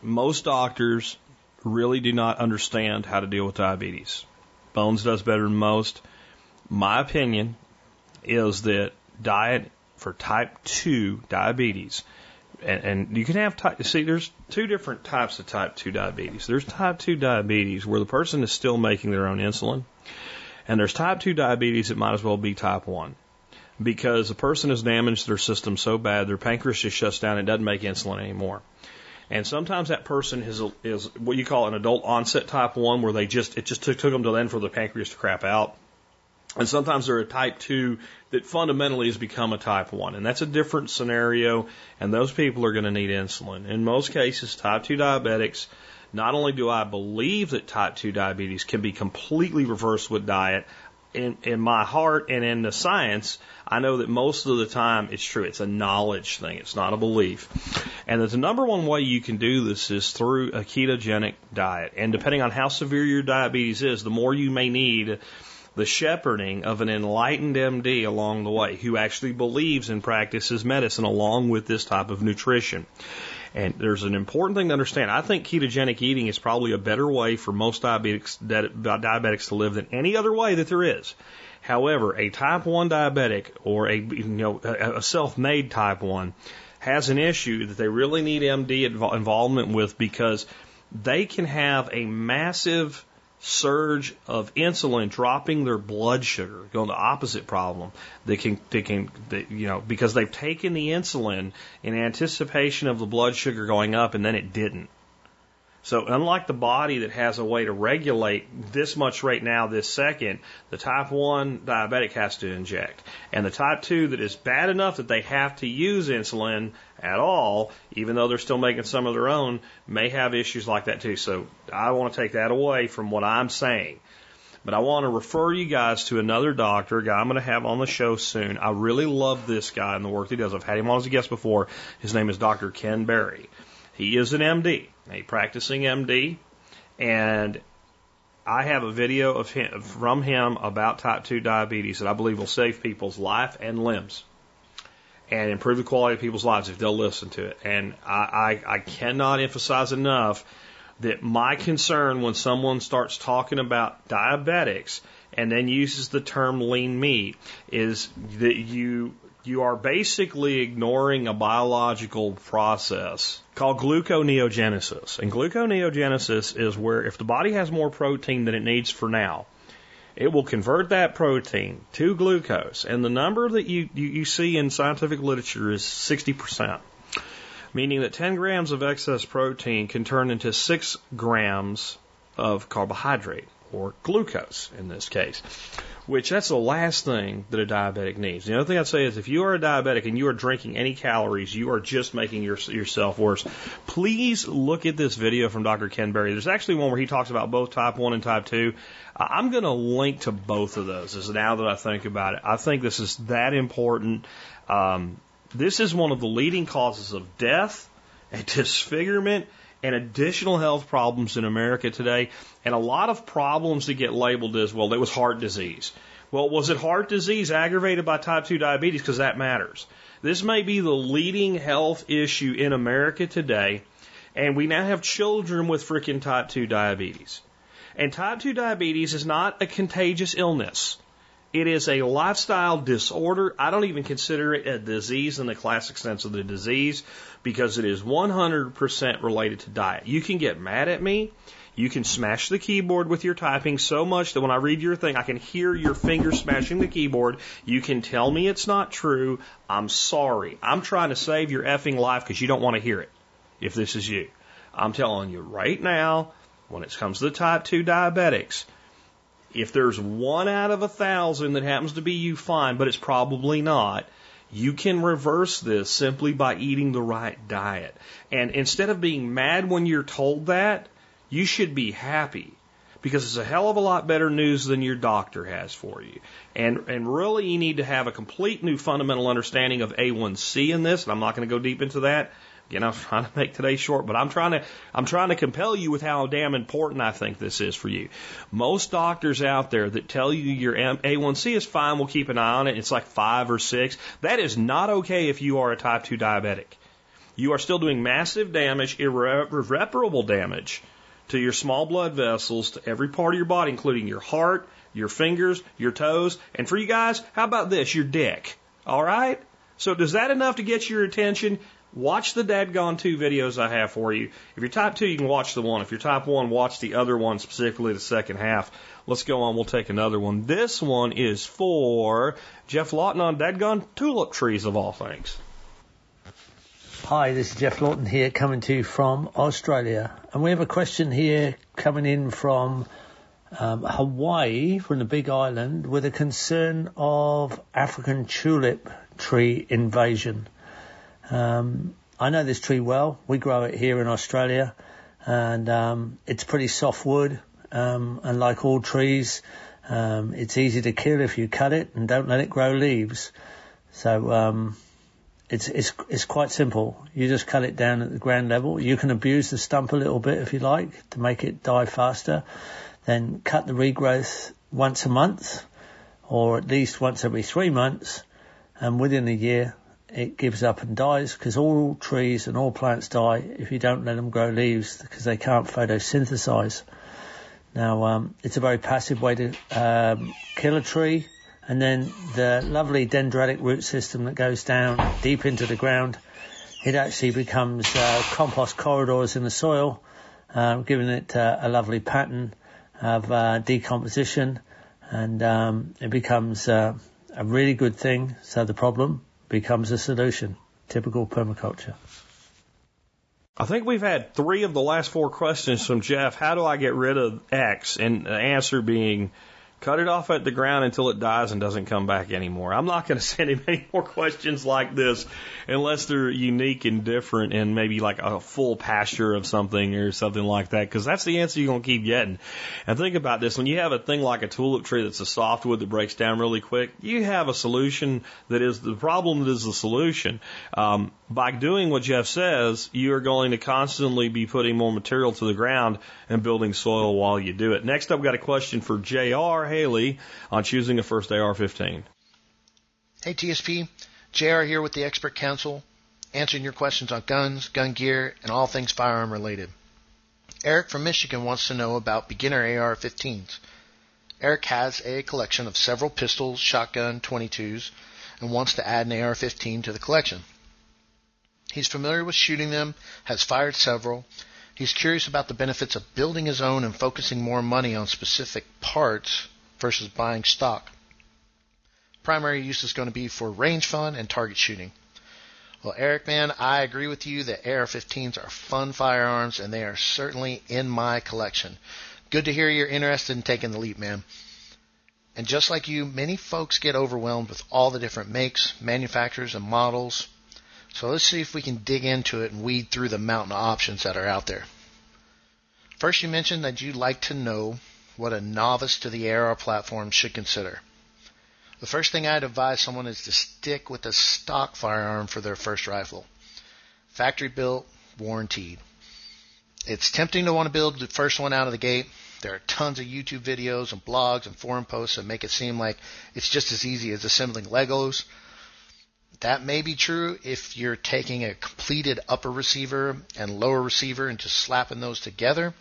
Most doctors really do not understand how to deal with diabetes. Bones does better than most. My opinion is that diet for type 2 diabetes, and, and you can have type, see, there's two different types of type 2 diabetes. There's type 2 diabetes where the person is still making their own insulin, and there's type 2 diabetes that might as well be type 1 because the person has damaged their system so bad their pancreas just shuts down and doesn't make insulin anymore. And sometimes that person is is what you call an adult onset type one, where they just it just took took them to then for the pancreas to crap out. And sometimes they're a type two that fundamentally has become a type one, and that's a different scenario. And those people are going to need insulin. In most cases, type two diabetics. Not only do I believe that type 2 diabetes can be completely reversed with diet, in, in my heart and in the science, I know that most of the time it's true. It's a knowledge thing. It's not a belief. And that the number one way you can do this is through a ketogenic diet. And depending on how severe your diabetes is, the more you may need the shepherding of an enlightened MD along the way who actually believes and practices medicine along with this type of nutrition. And there's an important thing to understand. I think ketogenic eating is probably a better way for most diabetics, diabetics to live than any other way that there is. However, a type 1 diabetic or a, you know, a self-made type 1 has an issue that they really need MD involvement with because they can have a massive surge of insulin dropping their blood sugar, going the opposite problem. They can, they can, they, you know, because they've taken the insulin in anticipation of the blood sugar going up and then it didn't. So unlike the body that has a way to regulate this much right now, this second, the type 1 diabetic has to inject. And the type 2 that is bad enough that they have to use insulin at all, even though they're still making some of their own, may have issues like that too. So I want to take that away from what I'm saying. But I want to refer you guys to another doctor, a guy I'm going to have on the show soon. I really love this guy and the work he does. I've had him on as a guest before. His name is Dr. Ken Berry. He is an MD, a practicing MD, and I have a video of him, from him about type 2 diabetes that I believe will save people's life and limbs and improve the quality of people's lives if they'll listen to it. And I, I, I cannot emphasize enough that my concern when someone starts talking about diabetics and then uses the term lean meat is that you you are basically ignoring a biological process called gluconeogenesis. And gluconeogenesis is where if the body has more protein than it needs for now, it will convert that protein to glucose. And the number that you, you, you see in scientific literature is 60%, meaning that 10 grams of excess protein can turn into 6 grams of carbohydrate or glucose in this case, which that's the last thing that a diabetic needs. The other thing I'd say is if you are a diabetic and you are drinking any calories, you are just making your, yourself worse. Please look at this video from Dr. Ken Berry. There's actually one where he talks about both type 1 and type 2. I'm going to link to both of those now that I think about it. I think this is that important. Um, this is one of the leading causes of death and (laughs) disfigurement and additional health problems in America today. And a lot of problems that get labeled as, well, it was heart disease. Well, was it heart disease aggravated by type 2 diabetes? Because that matters. This may be the leading health issue in America today. And we now have children with freaking type 2 diabetes. And type 2 diabetes is not a contagious illness. It is a lifestyle disorder. I don't even consider it a disease in the classic sense of the disease because it is 100% related to diet. You can get mad at me. You can smash the keyboard with your typing so much that when I read your thing, I can hear your fingers smashing the keyboard. You can tell me it's not true. I'm sorry. I'm trying to save your effing life because you don't want to hear it if this is you. I'm telling you right now, when it comes to the type 2 diabetics, if there's one out of a thousand that happens to be you, fine, but it's probably not. You can reverse this simply by eating the right diet. And instead of being mad when you're told that, you should be happy because it's a hell of a lot better news than your doctor has for you. And and really you need to have a complete new fundamental understanding of A1C in this, and I'm not going to go deep into that. Again, (laughs) I'm trying to make today short, but I'm trying to I'm trying to compel you with how damn important I think this is for you. Most doctors out there that tell you your A1C is fine, we'll keep an eye on it. It's like five or six. That is not okay if you are a type 2 diabetic. You are still doing massive damage, irre- irreparable damage to your small blood vessels, to every part of your body, including your heart, your fingers, your toes, and for you guys, how about this? Your dick. All right? So does that enough to get your attention? Watch the Dadgone 2 videos I have for you. If you're type 2, you can watch the one. If you're type 1, watch the other one, specifically the second half. Let's go on. We'll take another one. This one is for Geoff Lawton on Dadgone tulip trees, of all things. Hi, this is Geoff Lawton here coming to you from Australia. And we have a question here coming in from um, Hawaii, from the Big Island, with a concern of African tulip tree invasion. Um, I know this tree well. We grow it here in Australia, and um, it's pretty soft wood. Um, and like all trees, um, it's easy to kill if you cut it and don't let it grow leaves. So um, it's it's it's quite simple. You just cut it down at the ground level. You can abuse the stump a little bit if you like to make it die faster. Then cut the regrowth once a month, or at least once every three months, and within a year it gives up and dies because all trees and all plants die if you don't let them grow leaves because they can't photosynthesize. Now, um, it's a very passive way to um, kill a tree. And then the lovely dendritic root system that goes down deep into the ground, it actually becomes uh, compost corridors in the soil, uh, giving it uh, a lovely pattern of uh, decomposition. And um, it becomes uh, a really good thing. So the problem becomes a solution. Typical permaculture. I think we've had three of the last four questions from Geoff. How do I get rid of X? And the answer being cut it off at the ground until it dies and doesn't come back anymore. I'm not going (laughs) to send him any more questions like this unless they're unique and different and maybe like a full pasture of something or something like that because that's the answer you're going to keep getting. And think about this when you have a thing like a tulip tree that's a softwood that breaks down really quick, you have a solution that is the problem that is the solution. Um, by doing what Geoff says, you are going to constantly be putting more material to the ground and building soil while you do it. Next up, we've got a question for J.R. Haley on choosing a first AR-15. Hey TSP, JR here with the Expert Council, answering your questions on guns, gun gear, and all things firearm related. Eric from Michigan wants to know about beginner AR-15s. Eric has a collection of several pistols, shotgun, 22s, and wants to add an AR-15 to the collection. He's familiar with shooting them, has fired several. He's curious about the benefits of building his own and focusing more money on specific parts versus buying stock. Primary use is going to be for range fun and target shooting. Well, Eric, man, I agree with you that AR-15s are fun firearms and they are certainly in my collection. Good to hear you're interested in taking the leap, man. And just like you, many folks get overwhelmed with all the different makes, manufacturers, and models. So let's see if we can dig into it and weed through the mountain of options that are out there. First, you mentioned that you'd like to know what a novice to the AR platform should consider. The first thing I'd advise someone is to stick with a stock firearm for their first rifle. Factory built, warranted. It's tempting to want to build the first one out of the gate. There are tons of YouTube videos and blogs and forum posts that make it seem like it's just as easy as assembling Legos. That may be true if you're taking a completed upper receiver and lower receiver and just slapping those together.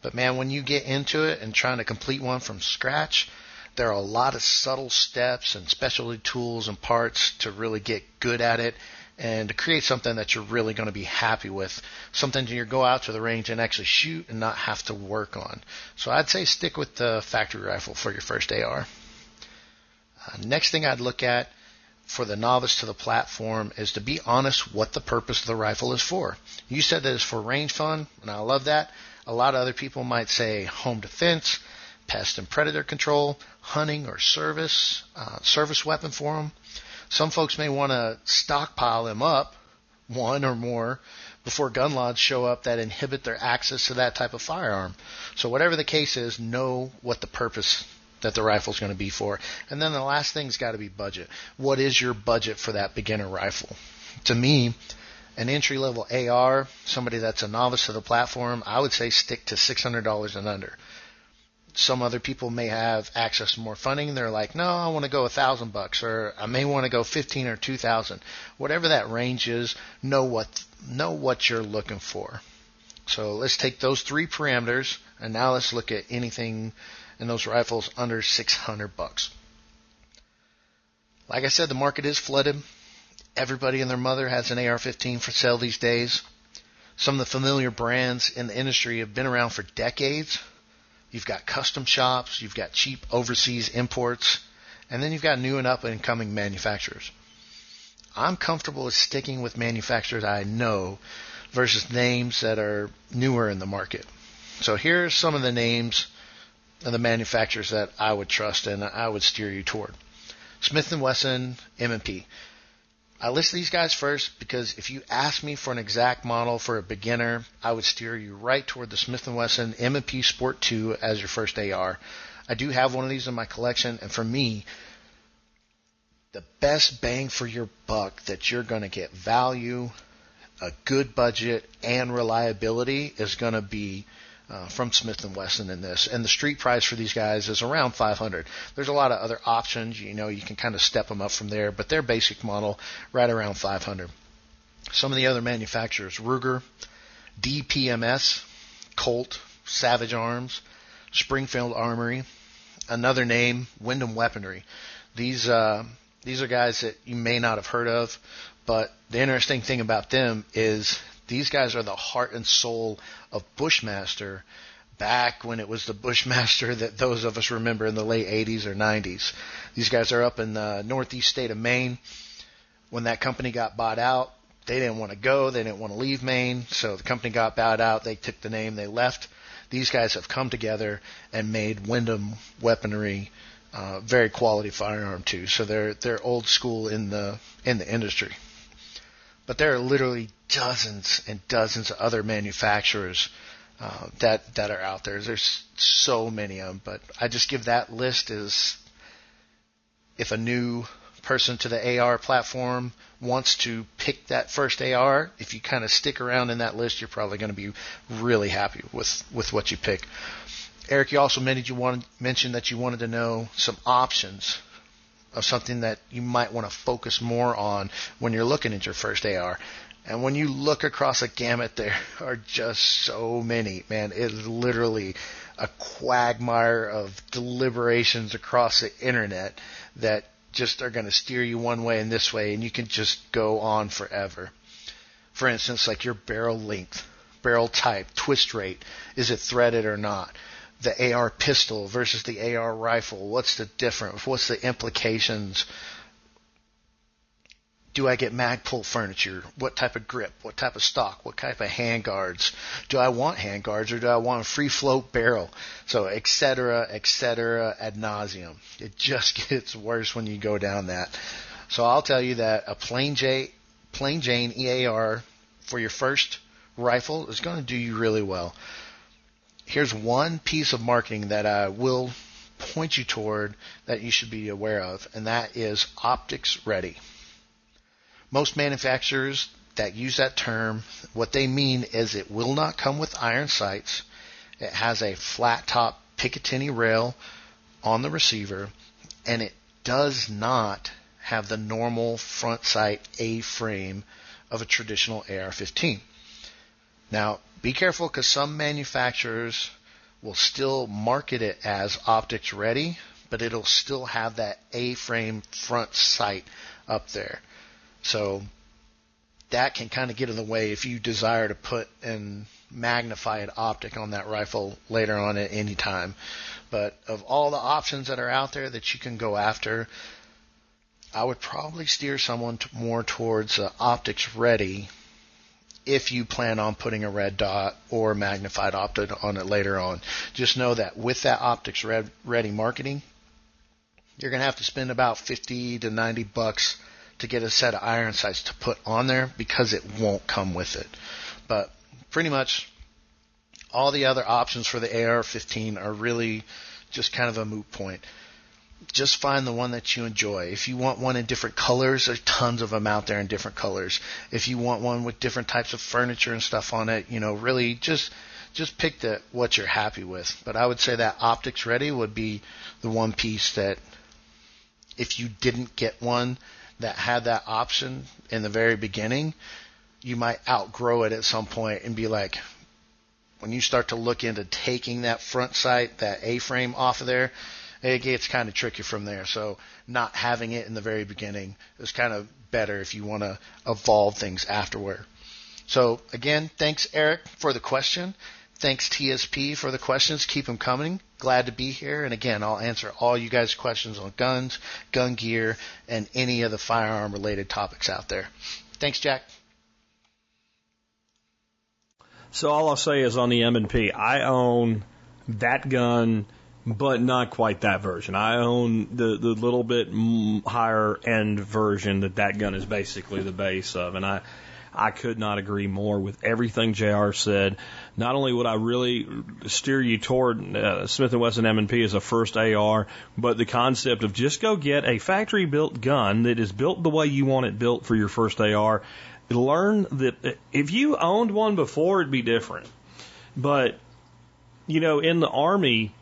But man, when you get into it and trying to complete one from scratch, there are a lot of subtle steps and specialty tools and parts to really get good at it and to create something that you're really going to be happy with, something that you go out to the range and actually shoot and not have to work on. So I'd say stick with the factory rifle for your first AR. Uh, next thing I'd look at for the novice to the platform is to be honest what the purpose of the rifle is for. You said that it's for range fun, and I love that. A lot of other people might say home defense, pest and predator control, hunting or service, uh, service weapon for them. Some folks may want to stockpile them up, one or more, before gun laws show up that inhibit their access to that type of firearm. So whatever the case is, know what the purpose that the rifle's going to be for. And then the last thing's got to be budget. What is your budget for that beginner rifle? To me, an entry level AR, somebody that's a novice to the platform, I would say stick to $600 and under some other people may have access to more funding. They're like, no, I want to go a thousand bucks, or I may want to go fifteen or two thousand. Whatever that range is, know what know what you're looking for. So let's take those three parameters, and now let's look at anything in those rifles under 600 bucks. Like I said, the market is flooded. Everybody and their mother has an AR-15 for sale these days. Some of the familiar brands in the industry have been around for decades You've got custom shops, you've got cheap overseas imports, and then you've got new and up and coming manufacturers. I'm comfortable with sticking with manufacturers I know versus names that are newer in the market. So here are some of the names of the manufacturers that I would trust and I would steer you toward. Smith & Wesson M&P. I list these guys first because if you ask me for an exact model for a beginner, I would steer you right toward the Smith & Wesson M&P Sport 2 as your first AR. I do have one of these in my collection, and for me, the best bang for your buck that you're going to get value, a good budget, and reliability is going to be uh, from Smith and Wesson in this, and the street price for these guys is around 500. There's a lot of other options, you know, you can kind of step them up from there, but their basic model right around 500. Some of the other manufacturers: Ruger, DPMS, Colt, Savage Arms, Springfield Armory. Another name, Windham Weaponry. These uh, these are guys that you may not have heard of, but the interesting thing about them is these guys are the heart and soul of Bushmaster back when it was the (laughs) Bushmaster that those of us remember in the late 80s or 90s. These guys are up in the northeast state of Maine. When that company got bought out, they didn't want to go. They didn't want to leave Maine. So the company got bought out. They took the name. They left. These guys have come together and made Windham weaponry uh, very quality firearm too. So they're they're old school in the in the industry. But there are literally dozens and dozens of other manufacturers uh, that that are out there. There's so many of them, but I just give that list as if a new person to the AR platform wants to pick that first AR, if you kind of stick around in that list, you're probably going to be really happy with with what you pick. Eric, you also mentioned you wanted mentioned that you wanted to know some options of something that you might want to focus more on when you're looking at your first AR. And when you look across a gamut, (laughs) there are just so many, man. It is literally a quagmire of deliberations across the internet that just are going to steer you one way and this way, and you can just go on forever. For instance, like your barrel length, barrel type, twist rate, is it threaded or not? The AR pistol versus the AR rifle? What's the difference? What's the implications? Do I get Magpul furniture? What type of grip? What type of stock? What type of hand guards? Do I want hand guards or do I want a free float barrel? So, et cetera, et cetera, ad nauseum. It just (laughs) gets worse when you go down that. So I'll tell you that a plain J, plain Jane AR for your first rifle is going to do you really well. Here's one piece of marketing that I will point you toward that you should be aware of, and that is optics ready. Most manufacturers that use that term, what they mean is it will not come with iron sights. It has a flat top Picatinny rail on the receiver, and it does not have the normal front sight A frame of a traditional AR-15. Now, be careful because some manufacturers will still market it as optics ready, but it'll still have that A-frame front sight up there. So that can kind of get in the way if you desire to put an optic on that rifle later on at any time. But of all the options that are out there that you can go after, I would probably steer someone to more towards uh, optics ready if you plan on putting a red dot or magnified optic on it later on. Just know that with that optics red, ready marketing, you're going to have to spend about 50 to 90 bucks to get a set of iron sights to put on there because it won't come with it. But pretty much all the other options for the AR-15 are really just kind of a moot point just find the one that you enjoy. If you want one in different colors, there's tons of them out there in different colors. If you want one with different types of furniture and stuff on it, you know, really just just pick the what you're happy with. But I would say that optics ready would be the one piece that if you didn't get one that had that option in the very beginning, you might outgrow it at some point and be like when you start to look into taking that front sight, that A-frame off of there, it gets kind of tricky from there. So not having it in the very beginning is kind of better if you want to evolve things afterward. So again, thanks Eric for the question. Thanks TSP for the questions. Keep them coming. Glad to be here. And again, I'll answer all you guys' questions on guns, gun gear, and any of the firearm related topics out there. Thanks, Jack. So all I'll say is on the M&P, I own that gun but not quite that version. I own the the little bit higher end version that that gun is basically the base of, and I I could not agree more with everything Jr. said. Not only would I really steer you toward uh, Smith and Wesson M&P as a first AR, but the concept of just go get a factory built gun that is built the way you want it built for your first AR. Learn that if you owned one before, it'd be different. But you know, in the army,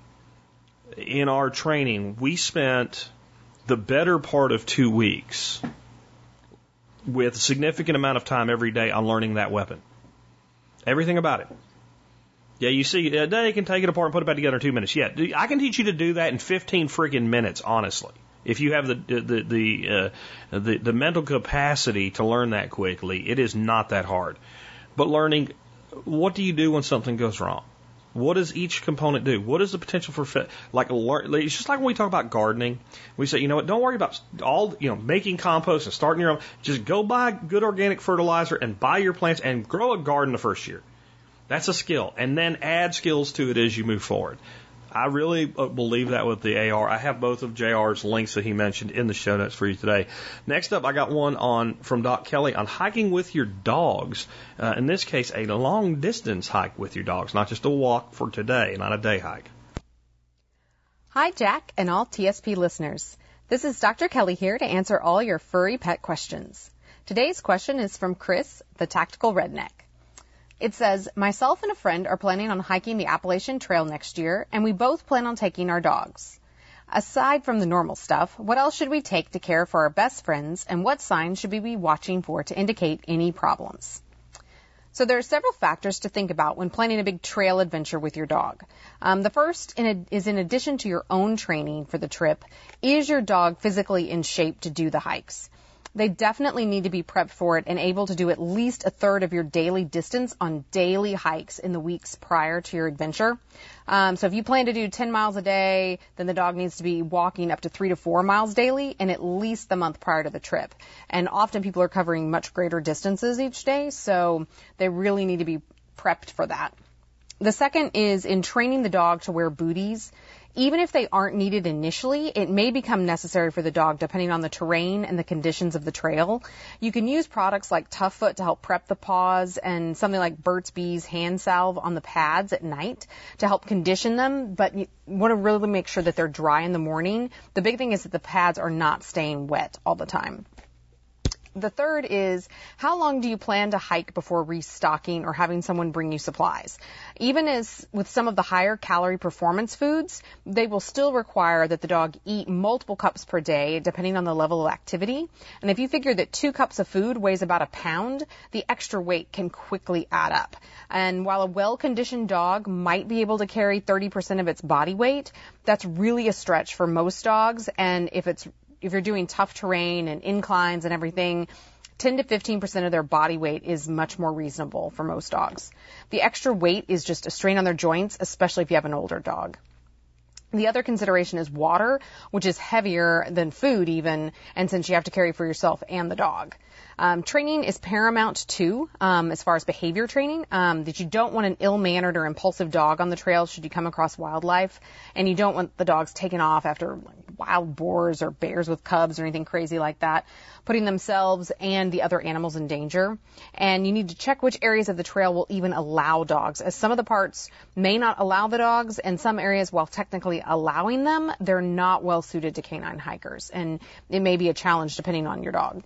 in our training, we spent the better part of two weeks with a significant amount of time every day on learning that weapon. Everything about it. Yeah, you see, they can take it apart and put it back together in two minutes. Yeah, I can teach you to do that in 15 friggin' minutes, honestly. If you have the the the, uh, the the mental capacity to learn that quickly, it is not that hard. But learning, what do you do when something goes wrong? What does each component do? What is the potential for fit? Like, it's just like when we talk about gardening. We say, you know what? Don't worry about all, you know, making compost and starting your own. Just go buy good organic fertilizer and buy your plants and grow a garden the first year. That's a skill. And then add skills to it as you move forward. I really uh, believe that with the AR. I have both of JR's links that he mentioned in the show notes for you today. Next up, I got one on from Doc Kelly on hiking with your dogs. Uh, in this case, a long distance hike with your dogs, not just a walk for today, not a day hike. Hi, Jack, and all TSP listeners. This is Dr. Kelly here to answer all your furry pet questions. Today's question is from Chris, the tactical redneck. It says, myself and a friend are planning on hiking the Appalachian Trail next year, and we both plan on taking our dogs. Aside from the normal stuff, what else should we take to care for our best friends, and what signs should we be watching for to indicate any problems? So there are several factors to think about when planning a big trail adventure with your dog. Um, the first in a, is in addition to your own training for the trip, is your dog physically in shape to do the hikes? They definitely need to be prepped for it and able to do at least a third of your daily distance on daily hikes in the weeks prior to your adventure. Um, so if you plan to do 10 miles a day, then the dog needs to be walking up to three to four miles daily and at least the month prior to the trip. And often people are covering much greater distances each day, so they really need to be prepped for that. The second is in training the dog to wear booties. Even if they aren't needed initially, it may become necessary for the dog depending on the terrain and the conditions of the trail. You can use products like Tuf-Foot to help prep the paws and something like Burt's Bees hand salve on the pads at night to help condition them, but you want to really make sure that they're dry in the morning. The big thing is that the pads are not staying wet all the time. The third is how long do you plan to hike before restocking or having someone bring you supplies? Even as with some of the higher calorie performance foods, they will still require that the dog eat multiple cups per day depending on the level of activity. And if you figure that two cups of food weighs about a pound, the extra weight can quickly add up. And while a well-conditioned dog might be able to carry 30% of its body weight, that's really a stretch for most dogs. And if it's if you're doing tough terrain and inclines and everything, 10 to 15% of their body weight is much more reasonable for most dogs. The extra weight is just a strain on their joints, especially if you have an older dog. The other consideration is water, which is heavier than food even, and since you have to carry for yourself and the dog. Um, training is paramount too, um, as far as behavior training. Um, that you don't want an ill-mannered or impulsive dog on the trail should you come across wildlife, and you don't want the dogs taken off after wild boars or bears with cubs or anything crazy like that, putting themselves and the other animals in danger. And you need to check which areas of the trail will even allow dogs, as some of the parts may not allow the dogs, and some areas, while technically allowing them, they're not well suited to canine hikers, and it may be a challenge depending on your dog.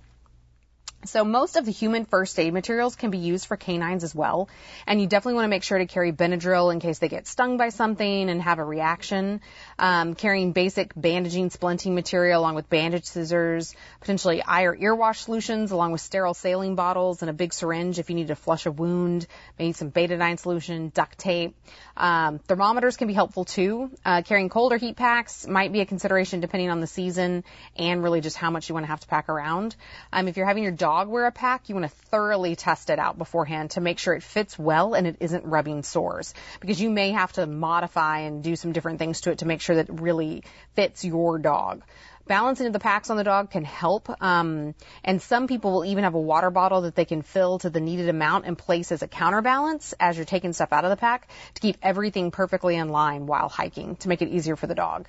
So most of the human first aid materials can be used for canines as well. And you definitely want to make sure to carry Benadryl in case they get stung by something and have a reaction. Um, carrying basic bandaging splinting material along with bandage scissors, potentially eye or ear wash solutions along with sterile saline bottles and a big syringe if you need to flush a wound, maybe some betadine solution, duct tape. Um, thermometers can be helpful too. Uh, carrying cold or heat packs might be a consideration depending on the season and really just how much you want to have to pack around. Um, if you're having your dog wear a pack, you want to thoroughly test it out beforehand to make sure it fits well and it isn't rubbing sores because you may have to modify and do some different things to it to make sure that it really fits your dog balancing of the packs on the dog can help. Um, and some people will even have a water bottle that they can fill to the needed amount and place as a counterbalance as you're taking stuff out of the pack to keep everything perfectly in line while hiking to make it easier for the dog.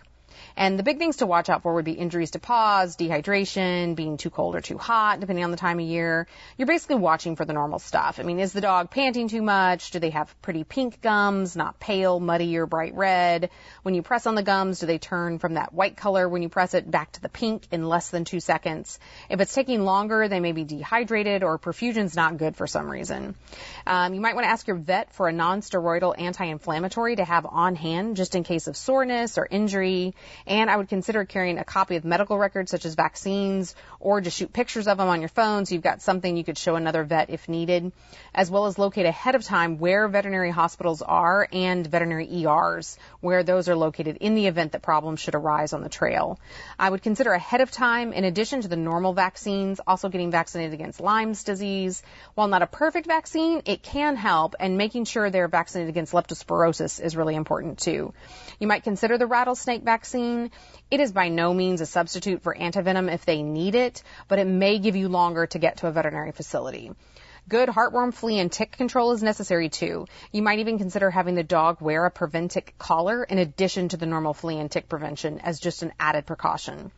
And the big things to watch out for would be injuries to paws, dehydration, being too cold or too hot, depending on the time of year. You're basically watching for the normal stuff. I mean, is the dog panting too much? Do they have pretty pink gums, not pale, muddy, or bright red? When you press on the gums, do they turn from that white color when you press it back to the pink in less than two seconds? If it's taking longer, they may be dehydrated or perfusion's not good for some reason. Um, you might want to ask your vet for a non-steroidal anti-inflammatory to have on hand just in case of soreness or injury. And I would consider carrying a copy of medical records such as vaccines or just shoot pictures of them on your phone so you've got something you could show another vet if needed, as well as locate ahead of time where veterinary hospitals are and veterinary ERs, where those are located in the event that problems should arise on the trail. I would consider ahead of time, in addition to the normal vaccines, also getting vaccinated against Lyme's disease. While not a perfect vaccine, it can help, and making sure they're vaccinated against leptospirosis is really important too. You might consider the rattlesnake vaccine vaccine. It is by no means a substitute for antivenom if they need it, but it may give you longer to get to a veterinary facility. Good heartworm, flea, and tick control is necessary too. You might even consider having the dog wear a Preventic collar in addition to the normal flea and tick prevention as just an added precaution.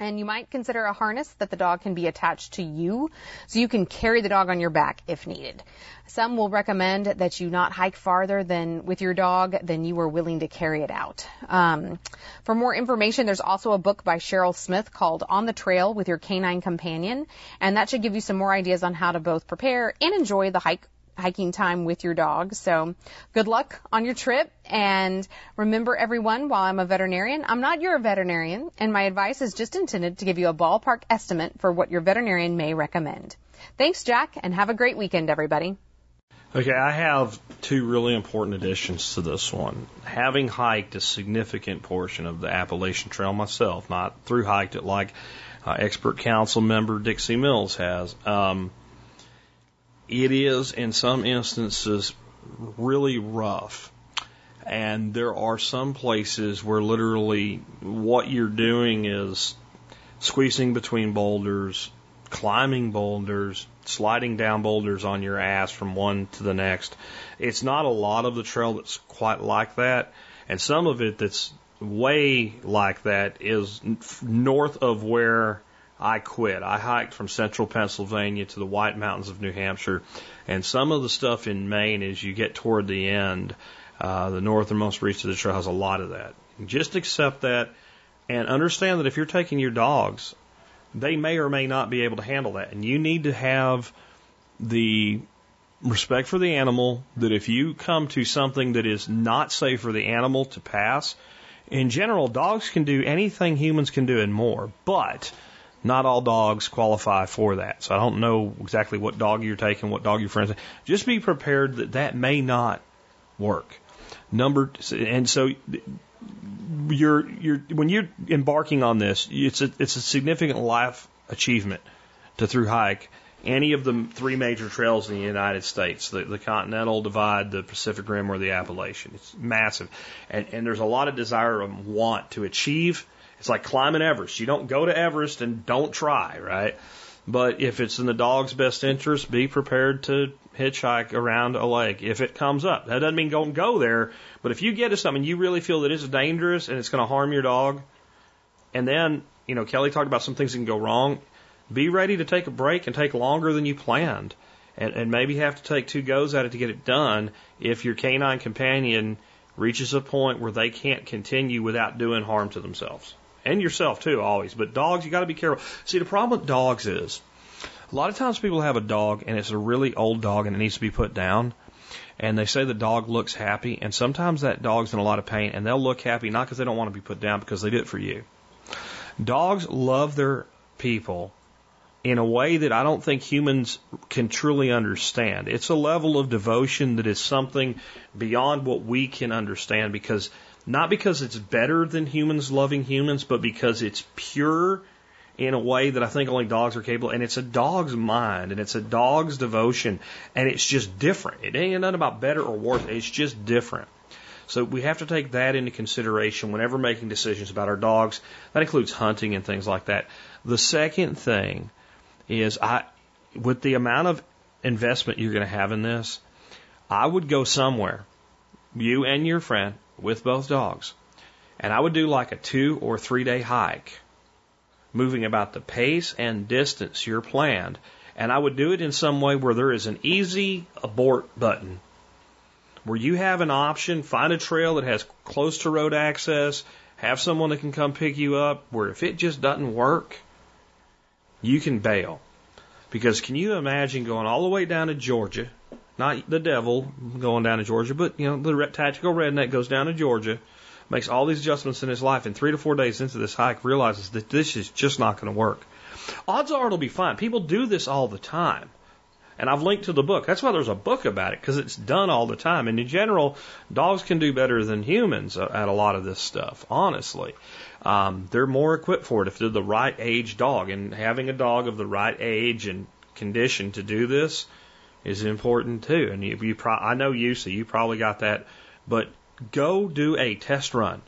And you might consider a harness that the dog can be attached to you so you can carry the dog on your back if needed. Some will recommend that you not hike farther than with your dog than you are willing to carry it out. Um, for more information, there's also a book by Cheryl Smith called On the Trail with Your Canine Companion, and that should give you some more ideas on how to both prepare and enjoy the hike hiking time with your dog. So good luck on your trip. And remember everyone, while I'm a veterinarian, I'm not your veterinarian and my advice is just intended to give you a ballpark estimate for what your veterinarian may recommend. Thanks, Jack, and have a great weekend, everybody. Okay, I have two really important additions to this one. Having hiked a significant portion of the Appalachian Trail myself, not through hiked it like uh, expert council member Dixie Mills has. Um, it is, in some instances, really rough. And there are some places where literally what you're doing is squeezing between boulders, climbing boulders, sliding down boulders on your ass from one to the next. It's not a lot of the trail that's quite like that. And some of it that's way like that is north of where I quit. I hiked from central Pennsylvania to the White Mountains of New Hampshire. And some of the stuff in Maine, as you get toward the end, uh, the northernmost reach of the trail has a lot of that. Just accept that and understand that if you're taking your dogs, they may or may not be able to handle that. And you need to have the respect for the animal that if you come to something that is not safe for the animal to pass, in general, dogs can do anything humans can do and more, but not all dogs qualify for that. So I don't know exactly what dog you're taking, what dog your friends. Just be prepared that that may not work. Number and so you're you're when you're embarking on this, it's a it's a significant life achievement to through hike any of the three major trails in the United States the, the Continental Divide, the Pacific Rim, or the Appalachian. It's massive. And, and there's a lot of desire and want to achieve. It's like climbing Everest. You don't go to Everest and don't try, right? But if it's in the dog's best interest, be prepared to hitchhike around a lake if it comes up. That doesn't mean don't go there, but if you get to something you really feel that is dangerous and it's going to harm your dog, and then, you know, Kelly talked about some things that can go wrong. Be ready to take a break and take longer than you planned, and, and maybe have to take two goes at it to get it done if your canine companion reaches a point where they can't continue without doing harm to themselves. And yourself too, always. But dogs, you got to be careful. See, the problem with dogs is a lot of times people have a dog and it's a really old dog and it needs to be put down. And they say the dog looks happy, and sometimes that dog's in a lot of pain, and they'll look happy not because they don't want to be put down, because they did it for you. Dogs love their people in a way that I don't think humans can truly understand. It's a level of devotion that is something beyond what we can understand because not because it's better than humans loving humans, but because it's pure in a way that I think only dogs are capable. And it's a dog's mind and it's a dog's devotion and it's just different. It ain't nothing about better or worse. It's just different. So we have to take that into consideration whenever making decisions about our dogs. That includes hunting and things like that. The second thing is I, with the amount of investment you're going to have in this, I would go somewhere, you and your friend, with both dogs, and I would do like a two or three day hike, moving about the pace and distance you're planned, and I would do it in some way where there is an easy abort button, where you have an option, find a trail that has close to road access, have someone that can come pick you up, where if it just doesn't work, you can bail. Because can you imagine going all the way down to Georgia? Not the devil going down to Georgia, but you know the tactical redneck goes down to Georgia, makes all these adjustments in his life, and three to four days into this hike realizes that this is just not going to work. Odds are it'll be fine. People do this all the time. And I've linked to the book. That's why there's a book about it, because it's done all the time. And in general, dogs can do better than humans at a lot of this stuff, honestly. Um, they're more equipped for it if they're the right age dog. And having a dog of the right age and condition to do this is important too. And you, you pro- I know you, so you probably got that. But go do a test run.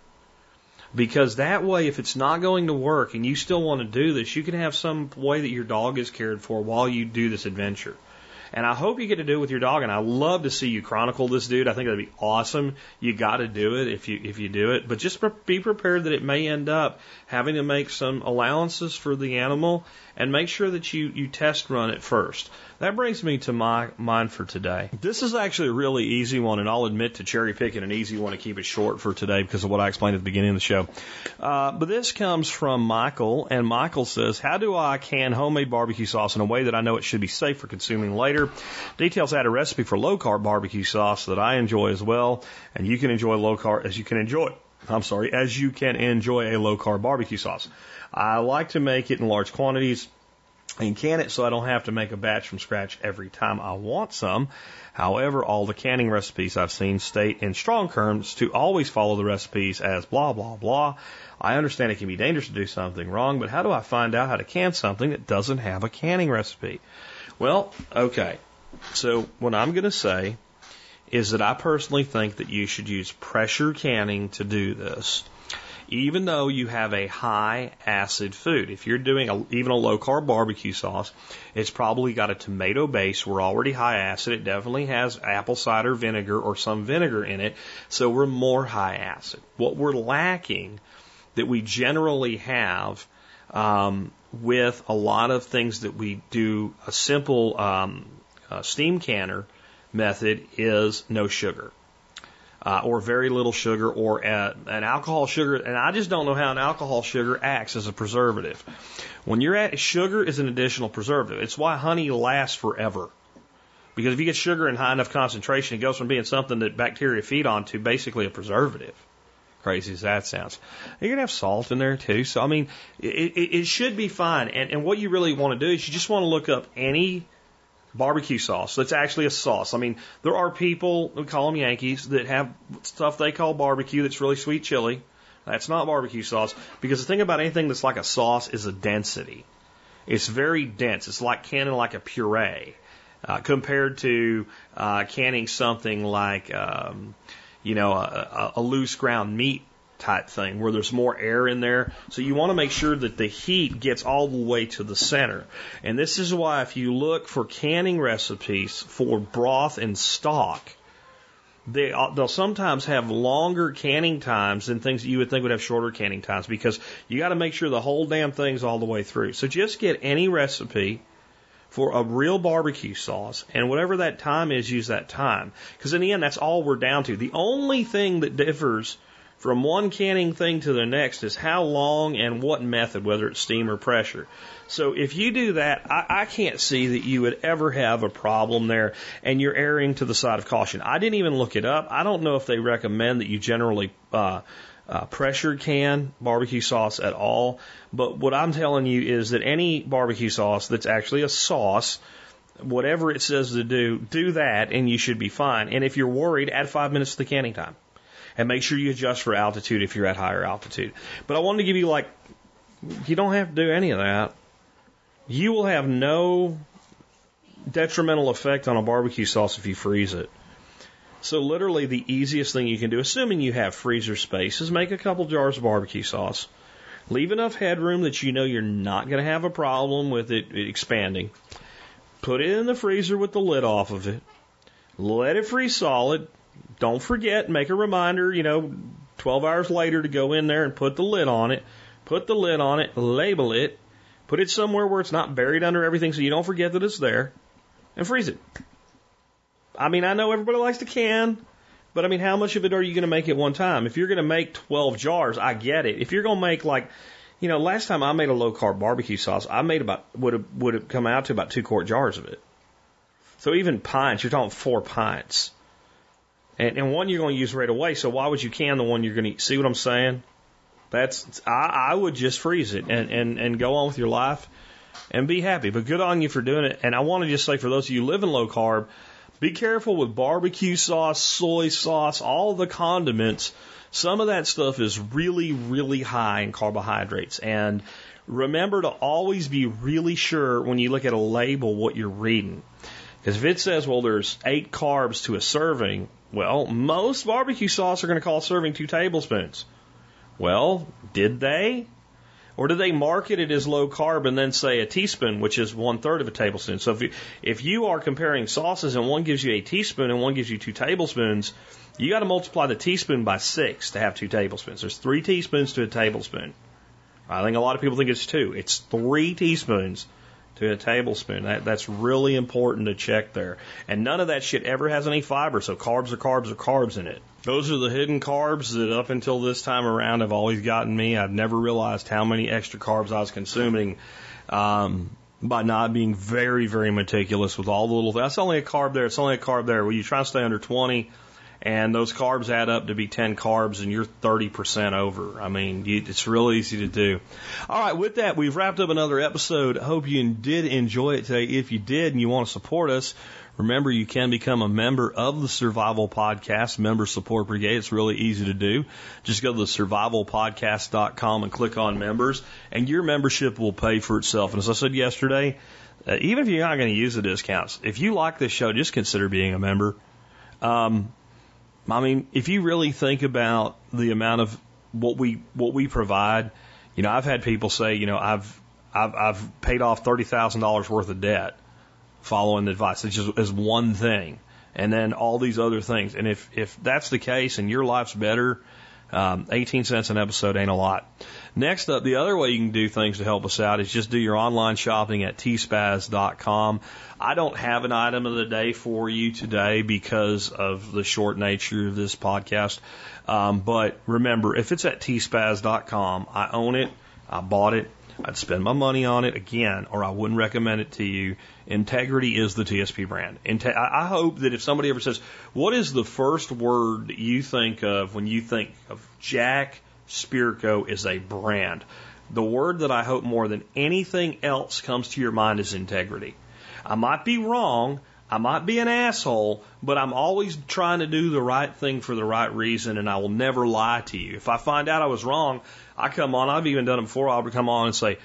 Because that way, if it's not going to work and you still want to do this, you can have some way that your dog is cared for while you do this adventure. And I hope you get to do it with your dog. And I love to see you chronicle this dude. I think that'd be awesome. You got to do it if you if you do it. But just be prepared that it may end up having to make some allowances for the animal and make sure that you you test run it first. That brings me to my mine for today. This is actually a really easy one, and I'll admit to cherry picking an easy one to keep it short for today because of what I explained at the beginning of the show. Uh, but this comes from Michael, and Michael says, "How do I can homemade barbecue sauce in a way that I know it should be safe for consuming later?" Details add a recipe for low carb barbecue sauce that I enjoy as well, and you can enjoy low carb as you can enjoy. I'm sorry, as you can enjoy a low carb barbecue sauce. I like to make it in large quantities and can it so I don't have to make a batch from scratch every time I want some. However, all the canning recipes I've seen state in strong terms to always follow the recipes as blah, blah, blah. I understand it can be dangerous to do something wrong, but how do I find out how to can something that doesn't have a canning recipe? Well, okay. So what I'm going to say is that I personally think that you should use pressure canning to do this even though you have a high acid food. If you're doing a, even a low carb barbecue sauce, it's probably got a tomato base. We're already high acid. It definitely has apple cider vinegar or some vinegar in it. So we're more high acid. What we're lacking that we generally have um, with a lot of things that we do a simple um, uh, steam canner method is no sugar uh, or very little sugar or uh, an alcohol sugar. And I just don't know how an alcohol sugar acts as a preservative. When you're at sugar is an additional preservative. It's why honey lasts forever. Because if you get sugar in high enough concentration, it goes from being something that bacteria feed on to basically a preservative. Crazy as that sounds. You're gonna have salt in there too. So I mean, it, it, it should be fine. And, and what you really want to do is you just want to look up any barbecue sauce. That's actually a sauce. I mean, there are people, we call them Yankees, that have stuff they call barbecue that's really sweet chili. That's not barbecue sauce because the thing about anything that's like a sauce is a density. It's very dense. It's like canning like a puree uh, compared to uh, canning something like, um, you know, a, a loose ground meat type thing where there's more air in there. So you want to make sure that the heat gets all the way to the center. And this is why if you look for canning recipes for broth and stock, they, uh, they'll sometimes have longer canning times than things that you would think would have shorter canning times because you got to make sure the whole damn thing's all the way through. So just get any recipe for a real barbecue sauce, and whatever that time is, use that time. Because in the end, that's all we're down to. The only thing that differs from one canning thing to the next is how long and what method, whether it's steam or pressure. So if you do that, I, I can't see that you would ever have a problem there and you're erring to the side of caution. I didn't even look it up. I don't know if they recommend that you generally uh, uh, pressure can barbecue sauce at all. But what I'm telling you is that any barbecue sauce that's actually a sauce, whatever it says to do, do that and you should be fine. And if you're worried, add five minutes to the canning time and make sure you adjust for altitude if you're at higher altitude. But I wanted to give you like, you don't have to do any of that. You will have no detrimental effect on a barbecue sauce if you freeze it. So literally the easiest thing you can do, assuming you have freezer space, is make a couple jars of barbecue sauce. Leave enough headroom that you know you're not going to have a problem with it expanding. Put it in the freezer with the lid off of it. Let it freeze solid don't forget, make a reminder, you know, 12 hours later to go in there and put the lid on it. Put the lid on it, label it, put it somewhere where it's not buried under everything so you don't forget that it's there, and freeze it. I mean, I know everybody likes to can, but I mean, how much of it are you going to make at one time? If you're going to make 12 jars, I get it. If you're going to make like, you know, last time I made a low carb barbecue sauce, I made about, would have, would have come out to about two quart jars of it. So even pints, you're talking four pints. And, and one you're going to use right away. So why would you can the one you're going to see what I'm saying? That's I, I would just freeze it and, and, and go on with your life and be happy. But good on you for doing it. And I want to just say for those of you living low carb, be careful with barbecue sauce, soy sauce, all the condiments. Some of that stuff is really, really high in carbohydrates. And remember to always be really sure when you look at a label what you're reading. Because if it says, well, there's eight carbs to a serving, well, most barbecue sauce are going to call serving two tablespoons. Well, did they? Or did they market it as low carb and then say a teaspoon, which is one third of a tablespoon? So if you, if you are comparing sauces and one gives you a teaspoon and one gives you two tablespoons, you got to multiply the teaspoon by six to have two tablespoons. There's three teaspoons to a tablespoon. I think a lot of people think it's two. It's three teaspoons to a tablespoon. That, that's really important to check there. And none of that shit ever has any fiber, so carbs are carbs are carbs in it. Those are the hidden carbs that up until this time around have always gotten me. I've never realized how many extra carbs I was consuming um, by not being very, very meticulous with all the little. That's only a carb there. It's only a carb there. Well, you try to stay under 20 And those carbs add up to be 10 carbs and you're 30% over. I mean, it's real easy to do. All right, with that, we've wrapped up another episode. Hope you did enjoy it today. If you did and you want to support us, Remember, you can become a member of the Survival Podcast Member Support Brigade. It's really easy to do. Just go to the survivalpodcast.com and click on members, and your membership will pay for itself. And as I said yesterday, uh, even if you're not going to use the discounts, if you like this show, just consider being a member. Um, I mean, if you really think about the amount of what we what we provide, you know, I've had people say, you know, I've I've, I've paid off thirty thousand dollars worth of debt following the advice. It's just as one thing, and then all these other things. And if if that's the case, and your life's better, um, 18 cents an episode ain't a lot. Next up, the other way you can do things to help us out is just do your online shopping at tspaz.com. I don't have an item of the day for you today because of the short nature of this podcast. Um, but remember, if it's at tspaz.com, I own it, I bought it, I'd spend my money on it again, or I wouldn't recommend it to you. Integrity is the TSP brand. Inte- I hope that if somebody ever says, "What is the first word you think of when you think of Jack Spirko as a brand?" The word that I hope more than anything else comes to your mind is integrity. I might be wrong. I might be an asshole, but I'm always trying to do the right thing for the right reason, and I will never lie to you. If I find out I was wrong, I come on. I've even done it before. I'll come on and say,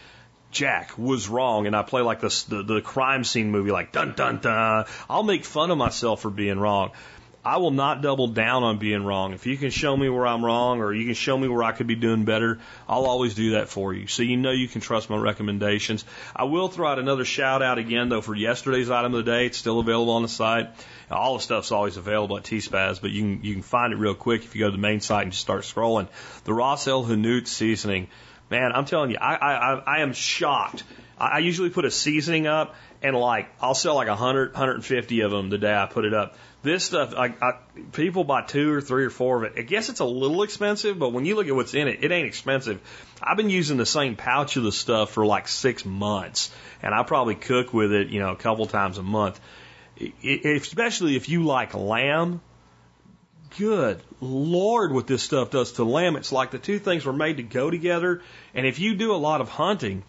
Jack was wrong, and I play like this the, the crime scene movie, like dun dun dun. I'll make fun of myself for being wrong. I will not double down on being wrong. If you can show me where I'm wrong or you can show me where I could be doing better, I'll always do that for you. So you know you can trust my recommendations. I will throw out another shout out again though for yesterday's item of the day. It's still available on the site. All the stuff's always available at T-Spaz, but you can, you can find it real quick if you go to the main site and just start scrolling. The Ras El Hanout seasoning. Man, I'm telling you, I, I, I am shocked. I usually put a seasoning up and like, I'll sell like 100, 150 of them the day I put it up this stuff, I, I, people buy two or three or four of it. I guess it's a little expensive, but when you look at what's in it, it ain't expensive. I've been using the same pouch of the stuff for like six months, and I probably cook with it, you know, a couple times a month. Especially if you like lamb, good lord, what this stuff does to lamb. It's like the two things were made to go together. And if you do a lot of hunting,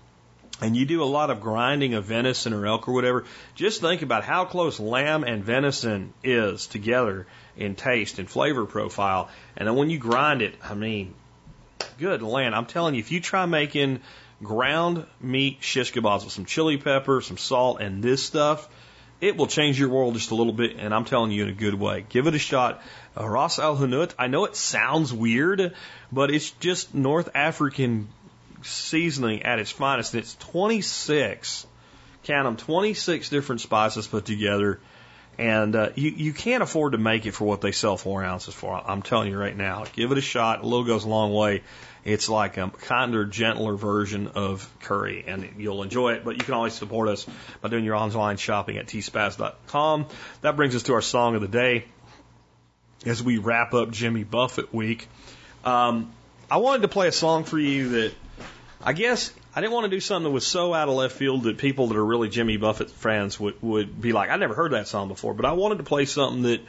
and you do a lot of grinding of venison or elk or whatever, just think about how close lamb and venison is together in taste and flavor profile. And then when you grind it, I mean, good land. I'm telling you, if you try making ground meat shish kebabs with some chili pepper, some salt, and this stuff, it will change your world just a little bit, and I'm telling you in a good way. Give it a shot. Uh, Ras Al Hanout, I know it sounds weird, but it's just North African seasoning at its finest. And it's 26, count them, 26 different spices put together. And uh, you, you can't afford to make it for what they sell four ounces for. I'm telling you right now. Give it a shot. A little goes a long way. It's like a kinder, gentler version of curry, and you'll enjoy it. But you can always support us by doing your online shopping at tspaz.com. That brings us to our song of the day as we wrap up Jimmy Buffett week. Um, I wanted to play a song for you that I guess I didn't want to do something that was so out of left field that people that are really Jimmy Buffett fans would, would be like, I never heard that song before. But I wanted to play something that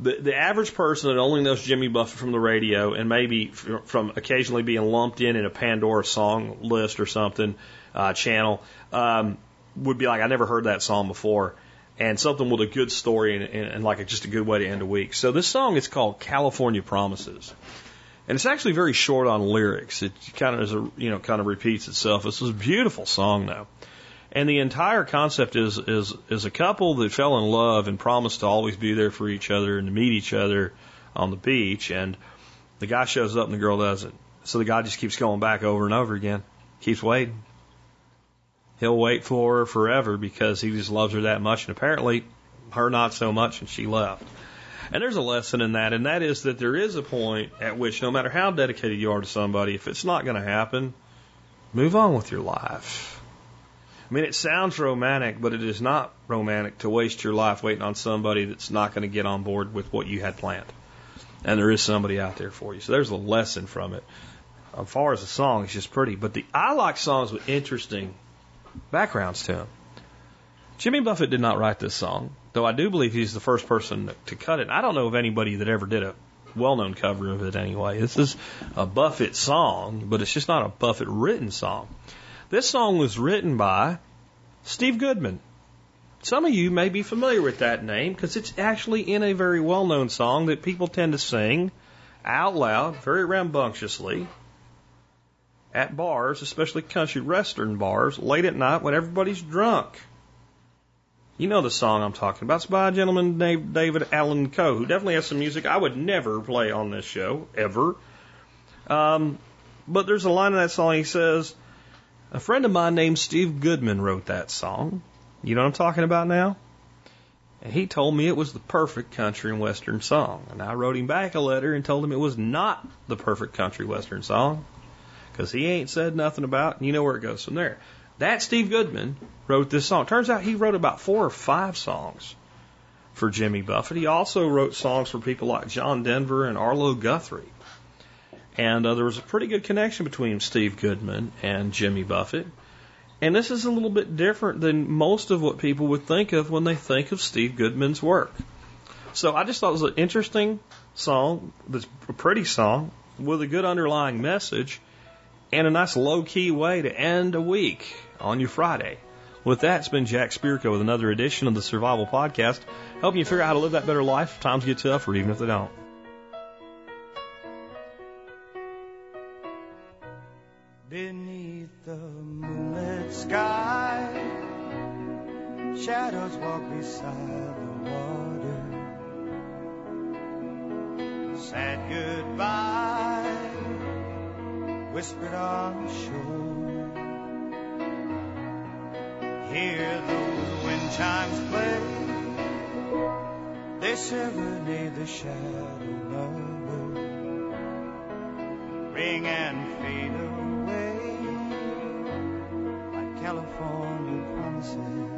the, the average person that only knows Jimmy Buffett from the radio and maybe from occasionally being lumped in in a Pandora song list or something, uh, channel, um, would be like, I never heard that song before. And something with a good story and, and, and like a, just a good way to end a week. So this song is called California Promises. And it's actually very short on lyrics. It kind of is a, you know, kind of repeats itself. This is a beautiful song though. And the entire concept is, is, is a couple that fell in love and promised to always be there for each other and to meet each other on the beach. And the guy shows up and the girl doesn't. So the guy just keeps going back over and over again, keeps waiting. He'll wait for her forever because he just loves her that much. And apparently her not so much and she left. And there's a lesson in that, and that is that there is a point at which no matter how dedicated you are to somebody, if it's not going to happen, move on with your life. I mean, it sounds romantic, but it is not romantic to waste your life waiting on somebody that's not going to get on board with what you had planned. And there is somebody out there for you. So there's a lesson from it. As far as the song, it's just pretty. But the I like songs with interesting backgrounds to them. Jimmy Buffett did not write this song Though I do believe he's the first person to cut it. I don't know of anybody that ever did a well known cover of it anyway. This is a Buffett song, but it's just not a Buffett written song. This song was written by Steve Goodman. Some of you may be familiar with that name because it's actually in a very well known song that people tend to sing out loud, very rambunctiously, at bars, especially country western bars, late at night when everybody's drunk. You know the song I'm talking about. It's by a gentleman named David Allen Coe, who definitely has some music I would never play on this show, ever. Um, but there's a line in that song he says, A friend of mine named Steve Goodman wrote that song. You know what I'm talking about now? And he told me it was the perfect country and western song. And I wrote him back a letter and told him it was not the perfect country western song. Because he ain't said nothing about and you know where it goes from there. That Steve Goodman wrote this song. Turns out he wrote about four or five songs for Jimmy Buffett. He also wrote songs for people like John Denver and Arlo Guthrie. And uh, there was a pretty good connection between Steve Goodman and Jimmy Buffett. And this is a little bit different than most of what people would think of when they think of Steve Goodman's work. So I just thought it was an interesting song, that's a pretty song with a good underlying message and a nice low key way to end a week on your Friday. With that, it's been Jack Spirko with another edition of the Survival Podcast, helping you figure out how to live that better life if times get tough or even if they don't. Beneath the moonlit sky, shadows walk beside the water. Sad goodbye, whispered on the shore. Hear those wind chimes play, they serenade the shadow lover. Ring and fade away like California promises.